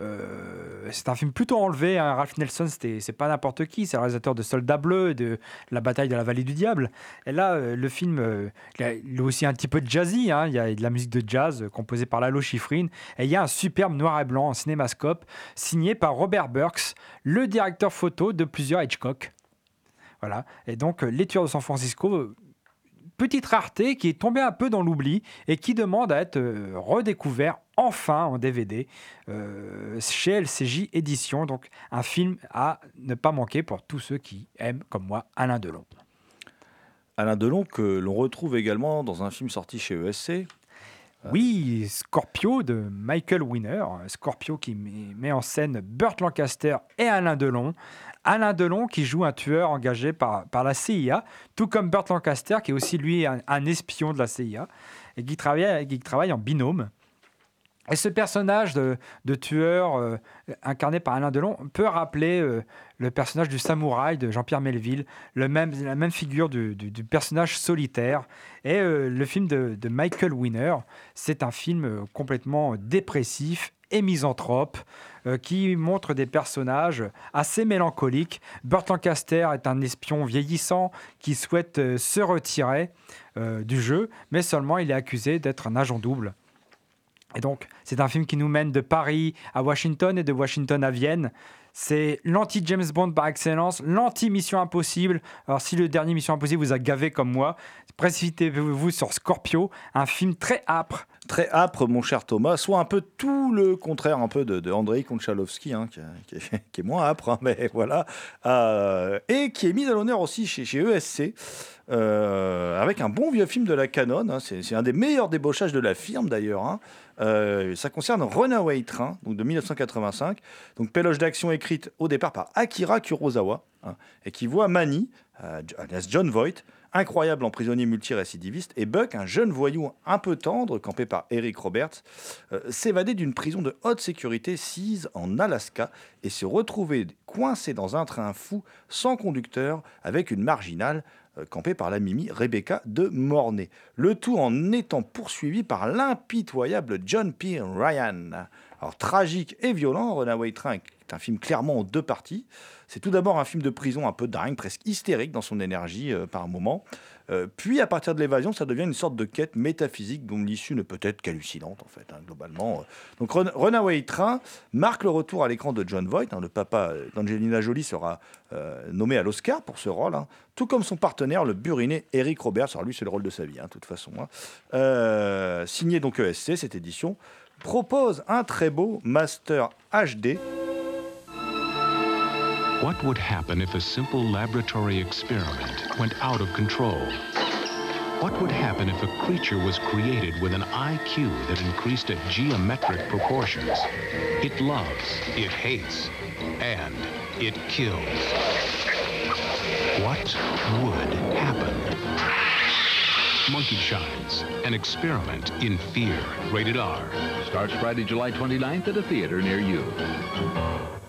euh, c'est un film plutôt enlevé. hein. Ralph Nelson, c'est pas n'importe qui. C'est le réalisateur de Soldats Bleus et de La bataille de la vallée du diable. Et là, euh, le film, euh, il, est aussi un petit peu jazzy. hein. Il y a de la musique de jazz composée par Lalo Schifrin. Et il y a un superbe noir et blanc en cinémascope signé par Robert Burks, le directeur photo de plusieurs Hitchcock. Voilà. Et donc, Les Tueurs de San Francisco, petite rareté qui est tombée un peu dans l'oubli et qui demande à être euh, redécouvert enfin en DVD euh, chez LCJ Édition. Donc, un film à ne pas manquer pour tous ceux qui aiment, comme moi, Alain Delon. Alain Delon, que l'on retrouve également dans un film sorti chez ESC. Oui, Scorpio de Michael Winner. Scorpio qui met, met en scène Burt Lancaster et Alain Delon. Alain Delon qui joue un tueur engagé par, par la CIA, tout comme Burt Lancaster qui est aussi lui un, espion de la CIA et qui travaille, qui travaille en binôme. Et ce personnage de, de tueur euh, incarné par Alain Delon peut rappeler euh, le personnage du samouraï de Jean-Pierre Melville, la même figure du, personnage solitaire. Et euh, le film de, de Michael Winner, c'est un film complètement dépressif et misanthrope euh, qui montre des personnages assez mélancoliques. Burt Lancaster est un espion vieillissant qui souhaite euh, se retirer euh, du jeu, mais seulement il est accusé d'être un agent double. Et donc, c'est un film qui nous mène de Paris à Washington et de Washington à Vienne. C'est l'anti-James Bond par excellence, l'anti-Mission Impossible. Alors, si le dernier Mission Impossible vous a gavé comme moi, précipitez-vous sur Scorpio, un film très âpre. Très âpre, mon cher Thomas, soit un peu tout le contraire un peu de, de Andrei Konchalovsky, hein, qui, est, moins âpre, hein, mais voilà, Euh, et qui est mis à l'honneur aussi chez, ESC, avec un bon vieux film de la Canon. hein. c'est un des meilleurs débauchages de la firme d'ailleurs. hein. Euh, ça concerne Runaway Train, donc de 1985, donc péloge d'action écrite au départ par Akira Kurosawa, hein, et qui voit Manny, euh, John Voight, incroyable en prisonnier multirécidiviste, et Buck, un jeune voyou un peu tendre, campé par Eric Roberts, euh, s'évader d'une prison de haute sécurité sise en Alaska et se retrouver coincé dans un train fou sans conducteur avec une marginale euh, campée par la Mimi Rebecca de Mornay. Le tout en étant poursuivi par l'impitoyable John P. Ryan. Alors tragique et violent, Runaway Train est un film clairement en deux parties. C'est tout d'abord un film de prison un peu dingue, presque hystérique dans son énergie euh, par moment. Euh, puis à partir de l'évasion, ça devient une sorte de quête métaphysique dont l'issue ne peut être qu'hallucinante en fait, hein, globalement. euh. Donc Run- Runaway Train marque le retour à l'écran de John Voight. hein, le papa euh, d'Angelina Jolie sera nommé à l'Oscar pour ce rôle, hein, tout comme son partenaire, le buriné Eric Roberts. Alors lui, c'est le rôle de sa vie, de toute façon. signé donc ESC, cette édition propose un très beau master HD What would happen if a simple laboratory experiment went out of control? What would happen if a creature was created with an IQ that increased at geometric proportions? It loves, it hates, and it kills. What would happen? Monkey Shines, an experiment in fear. Rated R. Starts Friday, July 29th at a theater near you.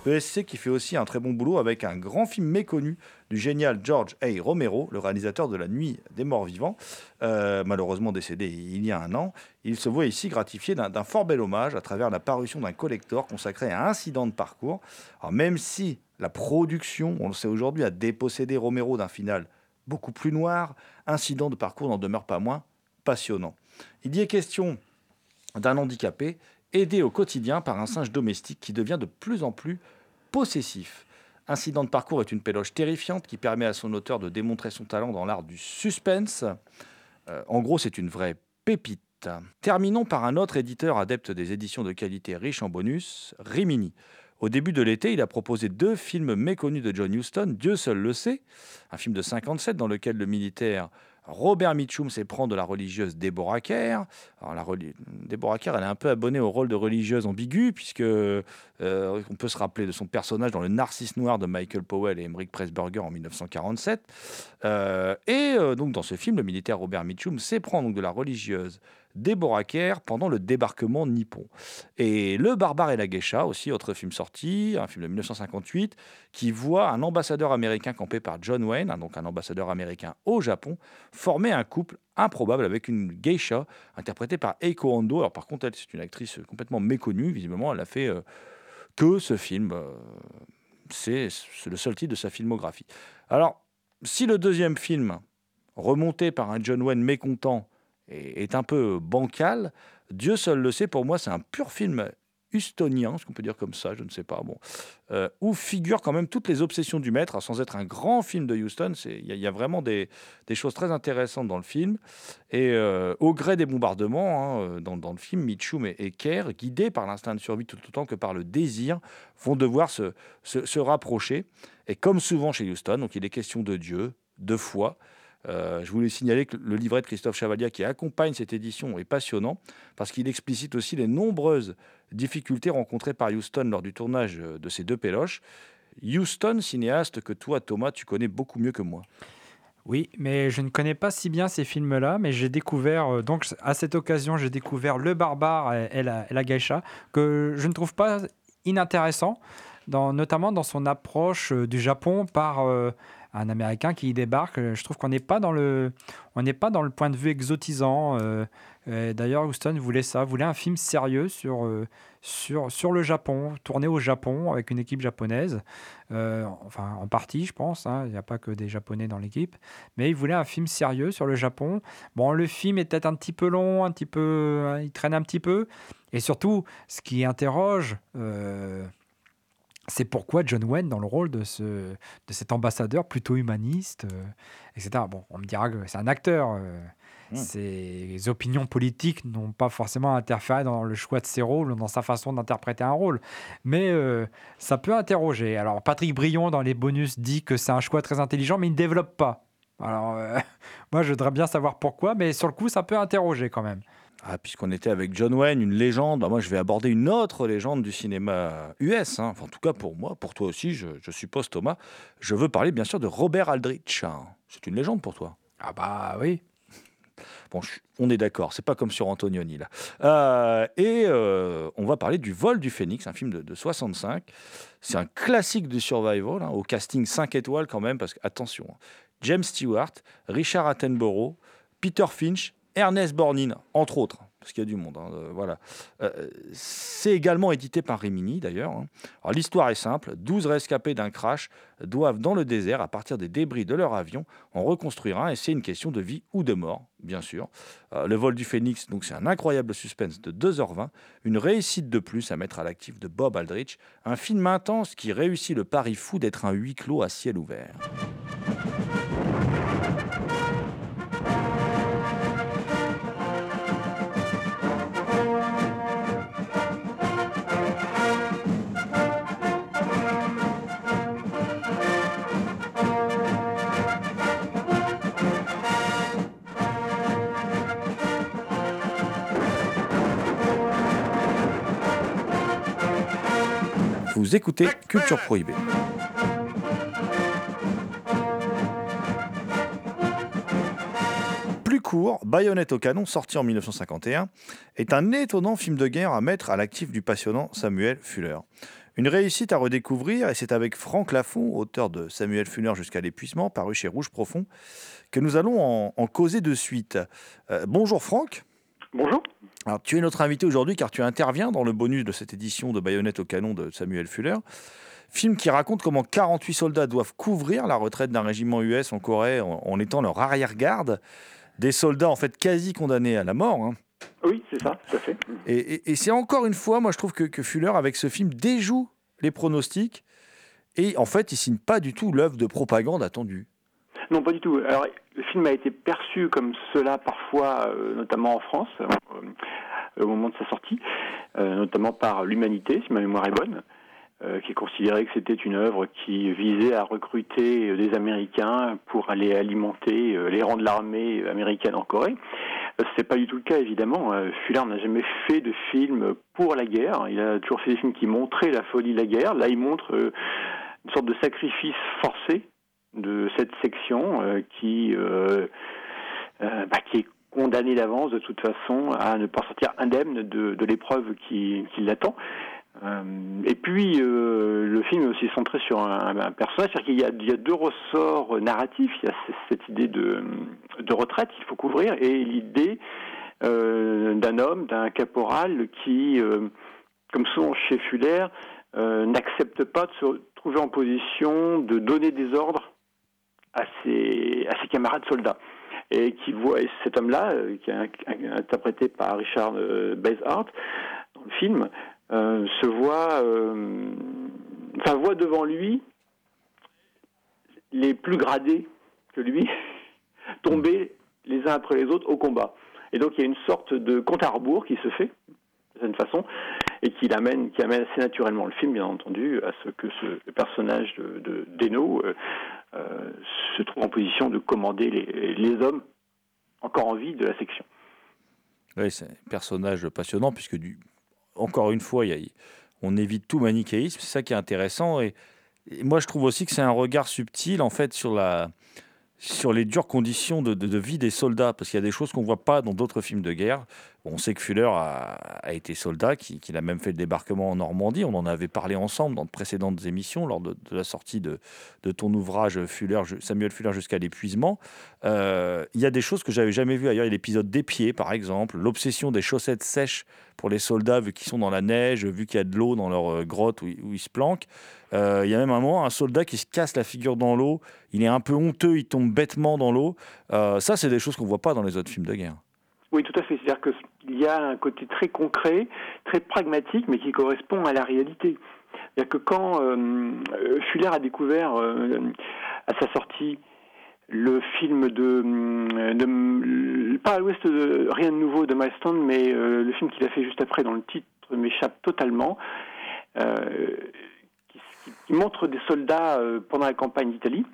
ESC qui fait aussi un très bon boulot avec un grand film méconnu du génial George A. Romero, le réalisateur de La Nuit des Morts Vivants, euh, malheureusement décédé il y a un an. Il se voit ici gratifié d'un fort bel hommage à travers la parution d'un collector consacré à Incident de parcours. Alors même si la production, on le sait aujourd'hui, a dépossédé Romero d'un final beaucoup plus noir, Incident de parcours n'en demeure pas moins passionnant. Il y est question d'un handicapé aidé au quotidien par un singe domestique qui devient de plus en plus possessif. Incident de parcours est une péloche terrifiante qui permet à son auteur de démontrer son talent dans l'art du suspense. Euh, en gros, c'est une vraie pépite. Terminons par un autre éditeur adepte des éditions de qualité riche en bonus, Rimini. Au début de l'été, il a proposé deux films méconnus de John Huston, Dieu seul le sait, un film de 57 dans lequel le militaire Robert Mitchum s'éprend de la religieuse Deborah Kerr. Alors, la reli- Deborah Kerr, elle est un peu abonnée au rôle de religieuse ambiguë, puisque euh, on peut se rappeler de son personnage dans Le Narcisse Noir de Michael Powell et Emmerich Pressburger en 1947. Euh, et euh, donc, dans ce film, le militaire Robert Mitchum s'éprend donc de la religieuse Deborah Kerr pendant le débarquement nippon. Et Le Barbare et la Geisha, aussi autre film sorti, un film de 1958, qui voit un ambassadeur américain campé par John Wayne, hein, donc un ambassadeur américain au Japon, former un couple improbable avec une geisha interprétée par Eiko Ando. Alors par contre, elle, c'est une actrice complètement méconnue, visiblement, elle a fait euh, que ce film. euh, c'est le seul titre de sa filmographie. Alors, si le deuxième film, remonté par un John Wayne mécontent, est, un peu bancal, Dieu seul le sait, pour moi, c'est un pur film hustonien, ce qu'on peut dire comme ça, je ne sais pas, bon, euh, où figurent quand même toutes les obsessions du maître, sans être un grand film de Houston, il y, a- vraiment des, choses très intéressantes dans le film, et euh, au gré des bombardements, hein, euh, dans, le film, Mitchum et, Kerr, guidés par l'instinct de survie tout autant que par le désir, vont devoir se- se rapprocher, et comme souvent chez Houston, donc il est question de Dieu, de foi, euh, je voulais signaler que le livret de Christophe Chavalia qui accompagne cette édition est passionnant parce qu'il explicite aussi les nombreuses difficultés rencontrées par Houston lors du tournage euh, de ces deux péloches. Houston, cinéaste que toi, Thomas, tu connais beaucoup mieux que moi. Oui, mais je ne connais pas si bien ces films-là, mais j'ai découvert, euh, donc à cette occasion, j'ai découvert Le Barbare et, la, et Geisha, que je ne trouve pas inintéressant, notamment dans son approche du Japon par un Américain qui y débarque. Je trouve qu'on n'est pas dans le, on n'est pas dans le point de vue exotisant. euh, et D'ailleurs, Houston voulait ça, voulait un film sérieux sur, euh, sur, sur le Japon, tourné au Japon avec une équipe japonaise. Euh, enfin, en partie, je pense. hein, Il n'y a pas que des Japonais dans l'équipe. Mais il voulait un film sérieux sur le Japon. Bon, le film est peut-être un petit peu long, un petit peu, hein, il traîne un petit peu. Et surtout, ce qui interroge, euh, c'est pourquoi John Wayne dans le rôle de, ce, de cet ambassadeur plutôt humaniste, euh, etc. Bon, on me dira que c'est un acteur. euh, Ses opinions politiques n'ont pas forcément interféré dans le choix de ses rôles ou dans sa façon d'interpréter un rôle. Mais euh, ça peut interroger. Alors, Patrick Brion, dans les bonus, dit que c'est un choix très intelligent, mais il ne développe pas. Alors, moi, je voudrais bien savoir pourquoi, mais sur le coup, ça peut interroger quand même. Ah, puisqu'on était avec John Wayne, une légende, bah moi je vais aborder une autre légende du cinéma US. hein. Enfin, en tout cas pour moi, pour toi aussi, je, je suppose Thomas. Je veux parler bien sûr de Robert Aldrich. C'est une légende pour toi. Ah bah oui. Bon, je- on est d'accord, c'est pas comme sur Antonioni là. Euh, et euh, on va parler du Vol du Phénix, un film de, de 65. C'est un classique du survival, hein, au casting 5 étoiles quand même, parce que attention, hein, James Stewart, Richard Attenborough, Peter Finch, Ernest Borgnine, entre autres, parce qu'il y a du monde. hein, euh, voilà. Euh, c'est également édité par Rimini d'ailleurs. hein. L'histoire est simple 12 rescapés d'un crash doivent dans le désert, à partir des débris de leur avion, en reconstruire un, et c'est une question de vie ou de mort, bien sûr. Euh, le vol du Phénix, donc c'est un incroyable suspense de 2h20, une réussite de plus à mettre à l'actif de Bob Aldrich, un film intense qui réussit le pari fou d'être un huis clos à ciel ouvert. Vous écoutez Culture Prohibée. Plus court, Bayonnette au canon, sorti en 1951, est un étonnant film de guerre à mettre à l'actif du passionnant Samuel Fuller. Une réussite à redécouvrir, et c'est avec Franck Lafont, auteur de Samuel Fuller jusqu'à l'épuisement, paru chez Rouge Profond, que nous allons en, en causer de suite. Euh, bonjour Franck. Bonjour. Alors, tu es notre invité aujourd'hui car tu interviens dans le bonus de cette édition de Bayonnette au canon de Samuel Fuller. Film qui raconte comment 48 soldats doivent couvrir la retraite d'un régiment US en Corée en, en étant leur arrière-garde. Des soldats en fait quasi condamnés à la mort. hein. Oui, c'est ça, tout à fait. Et, et- et c'est encore une fois, moi je trouve que, que Fuller, avec ce film, déjoue les pronostics. Et en fait, il signe pas du tout l'œuvre de propagande attendue. Non, pas du tout. Alors, le film a été perçu comme cela parfois, euh, notamment en France, euh, au moment de sa sortie, euh, notamment par l'Humanité, si ma mémoire est bonne, euh, qui considérait que c'était une œuvre qui visait à recruter des Américains pour aller alimenter euh, les rangs de l'armée américaine en Corée. Euh, C'est pas du tout le cas, évidemment. Fuller n'a jamais fait de film pour la guerre. Il a toujours fait des films qui montraient la folie de la guerre. Là, il montre une sorte de sacrifice forcé de cette section euh, qui, euh, euh, bah, qui est condamnée d'avance de toute façon à ne pas sortir indemne de, de l'épreuve qui, qui l'attend. Et puis le film est aussi centré sur un, personnage, c'est-à-dire qu'il y a, il y a deux ressorts narratifs. Il y a cette idée de, de retraite qu'il faut couvrir et l'idée d'un homme, d'un caporal qui, comme souvent chez Fuller, n'accepte pas de se trouver en position de donner des ordres à ses, camarades soldats. Et qui voit et cet homme-là, euh, qui est interprété par Richard euh, Basehart dans le film, euh, se voit, euh, enfin voit devant lui les plus gradés que lui tomber les uns après les autres au combat. Et donc il y a une sorte de compte à rebours qui se fait de certaine façon et qui amène, qui amène assez naturellement le film, bien entendu, à ce que ce personnage de, de Deno se trouve en position de commander les, hommes encore en vie de la section. Oui, c'est un personnage passionnant, puisque, encore une fois, on évite tout manichéisme, c'est ça qui est intéressant. Et moi, je trouve aussi que c'est un regard subtil, en fait, sur la, sur les dures conditions de, de- vie des soldats, parce qu'il y a des choses qu'on voit pas dans d'autres films de guerre. On sait que Fuller a, été soldat, qu'il qu'il a même fait le débarquement en Normandie. On en avait parlé ensemble dans de précédentes émissions, lors de, la sortie de, ton ouvrage Samuel Fuller jusqu'à l'épuisement. Euh, Il y a des choses que j'avais jamais vues ailleurs. Il y a l'épisode des pieds, par exemple, l'obsession des chaussettes sèches pour les soldats, vu qu'ils sont dans la neige, vu qu'il y a de l'eau dans leur euh, grotte où ils se planquent. Euh, Il y a même un moment, un soldat qui se casse la figure dans l'eau. Il est un peu honteux, il tombe bêtement dans l'eau. Euh, ça, c'est des choses qu'on voit pas dans les autres films de guerre. Oui, tout à fait. C'est-à-dire qu'il y a un côté très concret, très pragmatique, mais qui correspond à la réalité. C'est-à-dire que quand euh, Fuller a découvert euh, à sa sortie le film de, pas à l'ouest de rien de nouveau de Milestone, mais le film qu'il a fait juste après, dont le titre m'échappe totalement, qui montre des soldats euh, pendant la campagne d'Italie.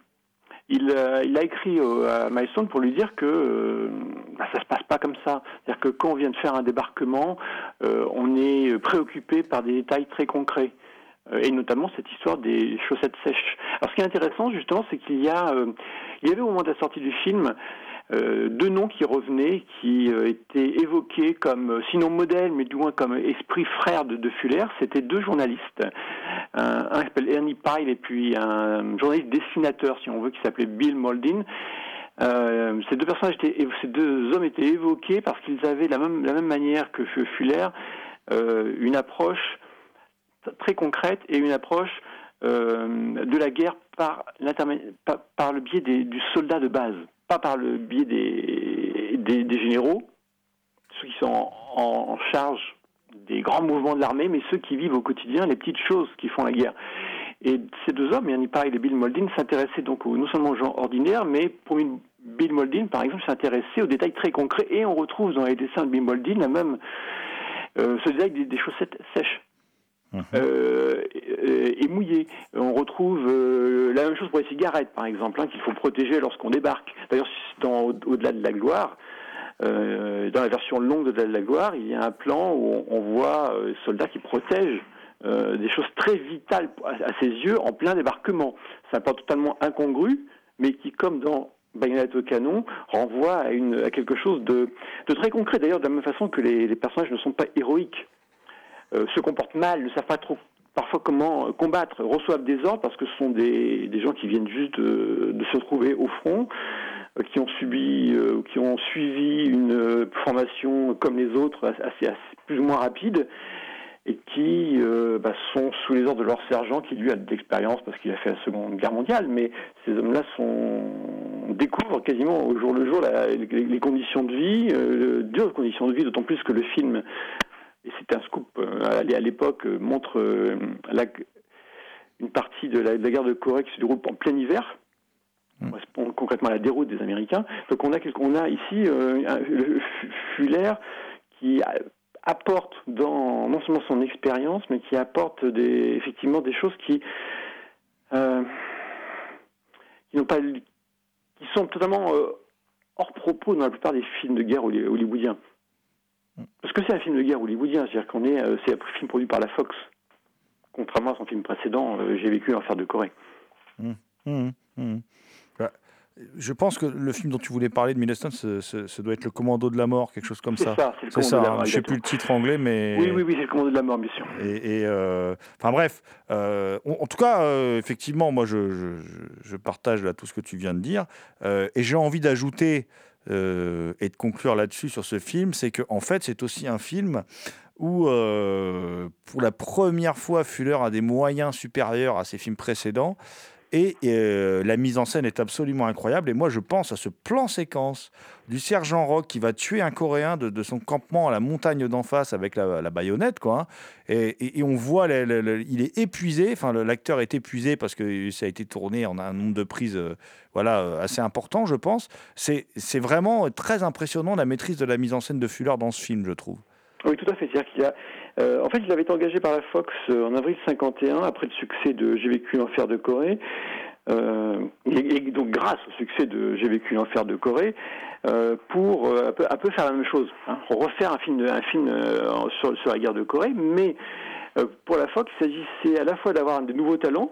Il, euh, il a écrit à Milestone pour lui dire que euh, bah, ça se passe pas comme ça. C'est-à-dire que quand on vient de faire un débarquement, euh, on est préoccupé par des détails très concrets. Et notamment cette histoire des chaussettes sèches. Alors ce qui est intéressant justement, c'est qu'il y a, il y avait au moment de la sortie du film euh, deux noms qui revenaient, qui euh, étaient évoqués comme, euh, sinon modèles, mais du moins comme esprit frère de, Fuller. C'était deux journalistes, un, un s'appelle Ernie Pyle et puis un journaliste dessinateur, si on veut, qui s'appelait Bill Moldin. Ces deux ces deux hommes étaient évoqués parce qu'ils avaient la même, la même manière que Fuller, une approche très concrète et une approche de la guerre par, par, le biais du soldat de base, pas par le biais des, des, généraux, ceux qui sont en, charge des grands mouvements de l'armée, mais ceux qui vivent au quotidien les petites choses qui font la guerre. Et ces deux hommes, Yanni Parry et Bill Moldin, s'intéressaient donc non seulement aux gens ordinaires, mais pour Bill Moldin, par exemple, s'intéressait aux détails très concrets. Et on retrouve dans les dessins de Bill Moldin la même, euh, ce détail des chaussettes sèches. Euh, et, et mouillé. On retrouve euh, la même chose pour les cigarettes, par exemple, hein, qu'il faut protéger lorsqu'on débarque. D'ailleurs, au-delà de la gloire, euh, dans la version longue de la gloire, il y a un plan où on, on voit euh, soldats qui protègent euh, des choses très vitales à, ses yeux en plein débarquement. C'est un plan totalement incongru, mais qui, comme dans baïonnette au canon, renvoie à, quelque chose de, de très concret. D'ailleurs, de la même façon que les personnages ne sont pas héroïques. Euh, se comportent mal, ne savent pas trop parfois comment combattre, reçoivent des ordres parce que ce sont des, des gens qui viennent juste de, se trouver au front, euh, qui ont subi, euh, qui ont suivi une formation comme les autres assez, assez plus ou moins rapide et qui euh, bah, sont sous les ordres de leur sergent qui lui a de l'expérience parce qu'il a fait la Seconde Guerre mondiale, mais ces hommes-là sont découvrent quasiment au jour le jour les, les, conditions de vie, euh, dures conditions de vie, d'autant plus que le film et c'est un scoop euh, à l'époque, euh, montre euh, la, une partie de la, de la, guerre de Corée qui se déroule en plein hiver, correspond concrètement à la déroute des Américains. Donc on a, on a ici un, Fuller qui apporte dans non seulement son expérience, mais qui apporte des, effectivement des choses qui, qui n'ont pas, qui sont totalement hors propos dans la plupart des films de guerre hollywoodiens. Parce que c'est un film de guerre hollywoodien, c'est-à-dire qu'on est, euh, c'est un film produit par la Fox. Contrairement à son film précédent, euh, J'ai vécu l'enfer de Corée. Mmh, mmh, mmh. Bah, je pense que le film dont tu voulais parler de Milestone, ce, doit être Le Commando de la mort, quelque chose comme ça. ça c'est ça. ça. Hein, je ne sais plus le titre anglais, mais. Oui, oui, oui, c'est Le Commando de la mort, bien sûr. Et, et euh, enfin bref, euh, en, tout cas, euh, effectivement, moi, je, je, je, partage là tout ce que tu viens de dire, et j'ai envie d'ajouter. Euh, et de conclure là-dessus sur ce film, c'est que en fait c'est aussi un film où euh, pour la première fois Fuller a des moyens supérieurs à ses films précédents et euh, la mise en scène est absolument incroyable. Et moi je pense à ce plan séquence du sergent Rock qui va tuer un Coréen de, son campement à la montagne d'en face avec la, baïonnette quoi hein. et, on voit il est épuisé. Enfin l'acteur est épuisé parce que ça a été tourné en un nombre de prises euh, voilà assez important je pense. C'est vraiment très impressionnant la maîtrise de la mise en scène de Fuller dans ce film je trouve oui, tout à fait. C'est-à-dire qu'il a, euh, en fait, il avait été engagé par la Fox euh, en avril 51 après le succès de J'ai vécu l'enfer de Corée. Euh, et, donc grâce au succès de J'ai vécu l'enfer de Corée, pour un peu, faire la même chose, hein, refaire un film, sur, sur, la guerre de Corée, mais pour la Fox, il s'agissait à la fois d'avoir des nouveaux talents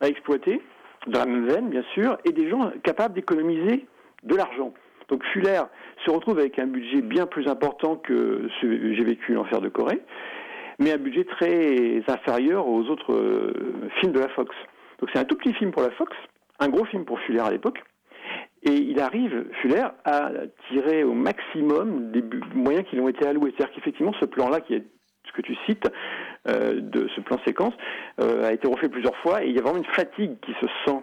à exploiter, dans la même veine, bien sûr, et des gens capables d'économiser de l'argent. Donc Fuller se retrouve avec un budget bien plus important que ce que J'ai vécu l'enfer de Corée, mais un budget très inférieur aux autres euh, films de la Fox. Donc c'est un tout petit film pour la Fox, un gros film pour Fuller à l'époque, et il arrive, Fuller, à tirer au maximum des moyens qui lui ont été alloués. C'est-à-dire qu'effectivement, ce plan-là, qui est ce que tu cites, euh, de ce plan séquence, euh, a été refait plusieurs fois, et il y a vraiment une fatigue qui se sent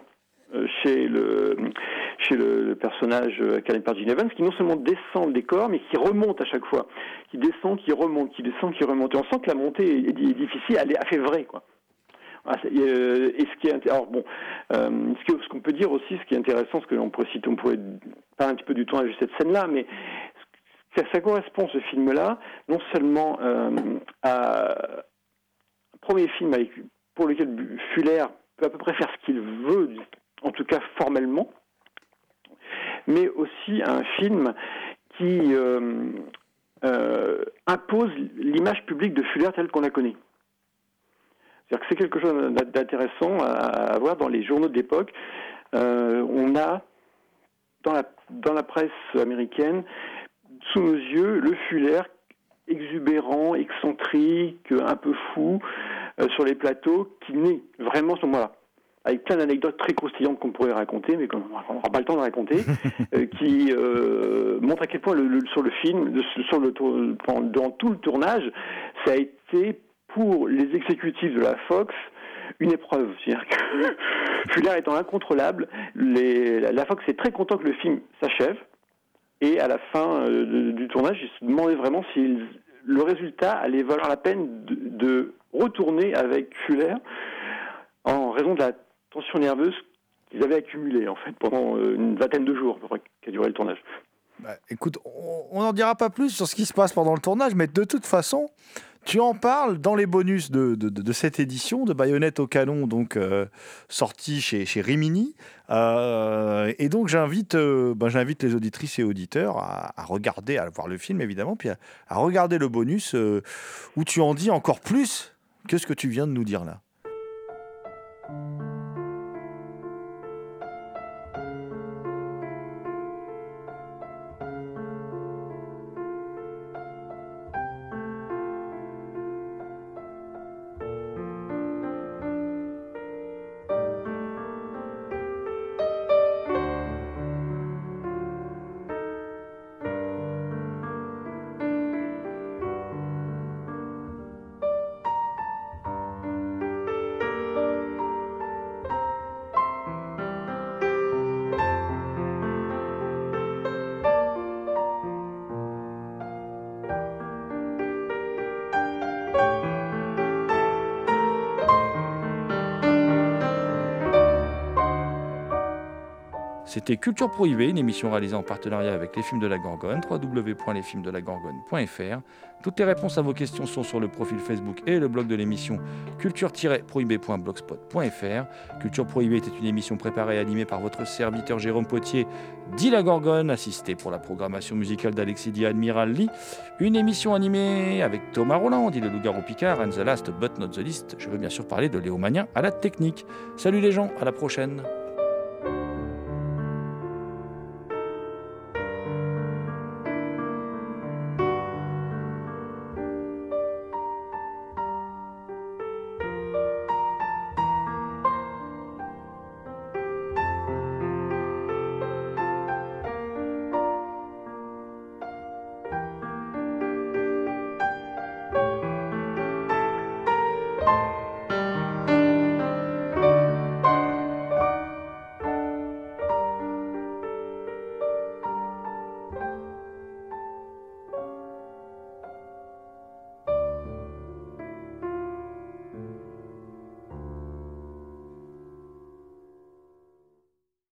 chez le chez le, personnage incarné par Gene Evans, qui non seulement descend le décor, mais qui remonte à chaque fois, qui descend, qui remonte, qui descend, qui remonte. Et on sent que la montée est, difficile, elle, est, elle fait vrai. Ah, euh, et ce qui est alors euh, ce qu'on peut dire aussi, ce qui est intéressant, ce que l'on pourrait citer, on pourrait parler un petit peu du temps à cette scène-là, mais ça, correspond ce film-là, non seulement euh, à un premier film pour lequel Fuller peut à peu près faire ce qu'il veut, en tout cas formellement, mais aussi un film qui impose l'image publique de Fuller telle qu'on la connaît. C'est-à-dire que c'est quelque chose d'intéressant à, voir dans les journaux de l'époque. Euh, on a dans la, presse américaine, sous nos yeux, le Fuller exubérant, excentrique, un peu fou euh, sur les plateaux, qui naît vraiment ce moment-là avec plein d'anecdotes très croustillantes qu'on pourrait raconter, mais qu'on n'aura pas le temps de raconter, euh, qui euh, montre à quel point le, sur le film, sur le, dans tout le tournage, ça a été pour les exécutifs de la Fox une épreuve. C'est-à-dire que Fuller étant incontrôlable, la Fox est très content que le film s'achève. Et à la fin euh, du tournage, ils se demandaient vraiment si le résultat allait valoir la peine de, retourner avec Fuller en raison de la tension nerveuse qu'ils avaient accumulée en fait pendant euh, une vingtaine de jours qui a duré le tournage. Bah, écoute, on n'en dira pas plus sur ce qui se passe pendant le tournage, mais de toute façon, tu en parles dans les bonus de, de, cette édition de Bayonnette au canon, donc euh, sorti chez, chez Rimini. Euh, et donc j'invite ben, les auditrices et auditeurs à, regarder, à voir le film évidemment, puis à regarder le bonus où tu en dis encore plus que ce que tu viens de nous dire là. C'était Culture Prohibée, une émission réalisée en partenariat avec les films de la Gorgone, www.lesfilmsdelagorgone.fr. Toutes les réponses à vos questions sont sur le profil Facebook et le blog de l'émission culture-prohibée.blogspot.fr. Culture Prohibée était une émission préparée et animée par votre serviteur Jérôme Potier, dit la Gorgone, assisté pour la programmation musicale d'Alexis Di Admiral Lee. Une émission animée avec Thomas Roland, dit le loup-garou Picard, and the last but not the least. Je veux bien sûr parler de Léo à la technique. Salut les gens, à la prochaine.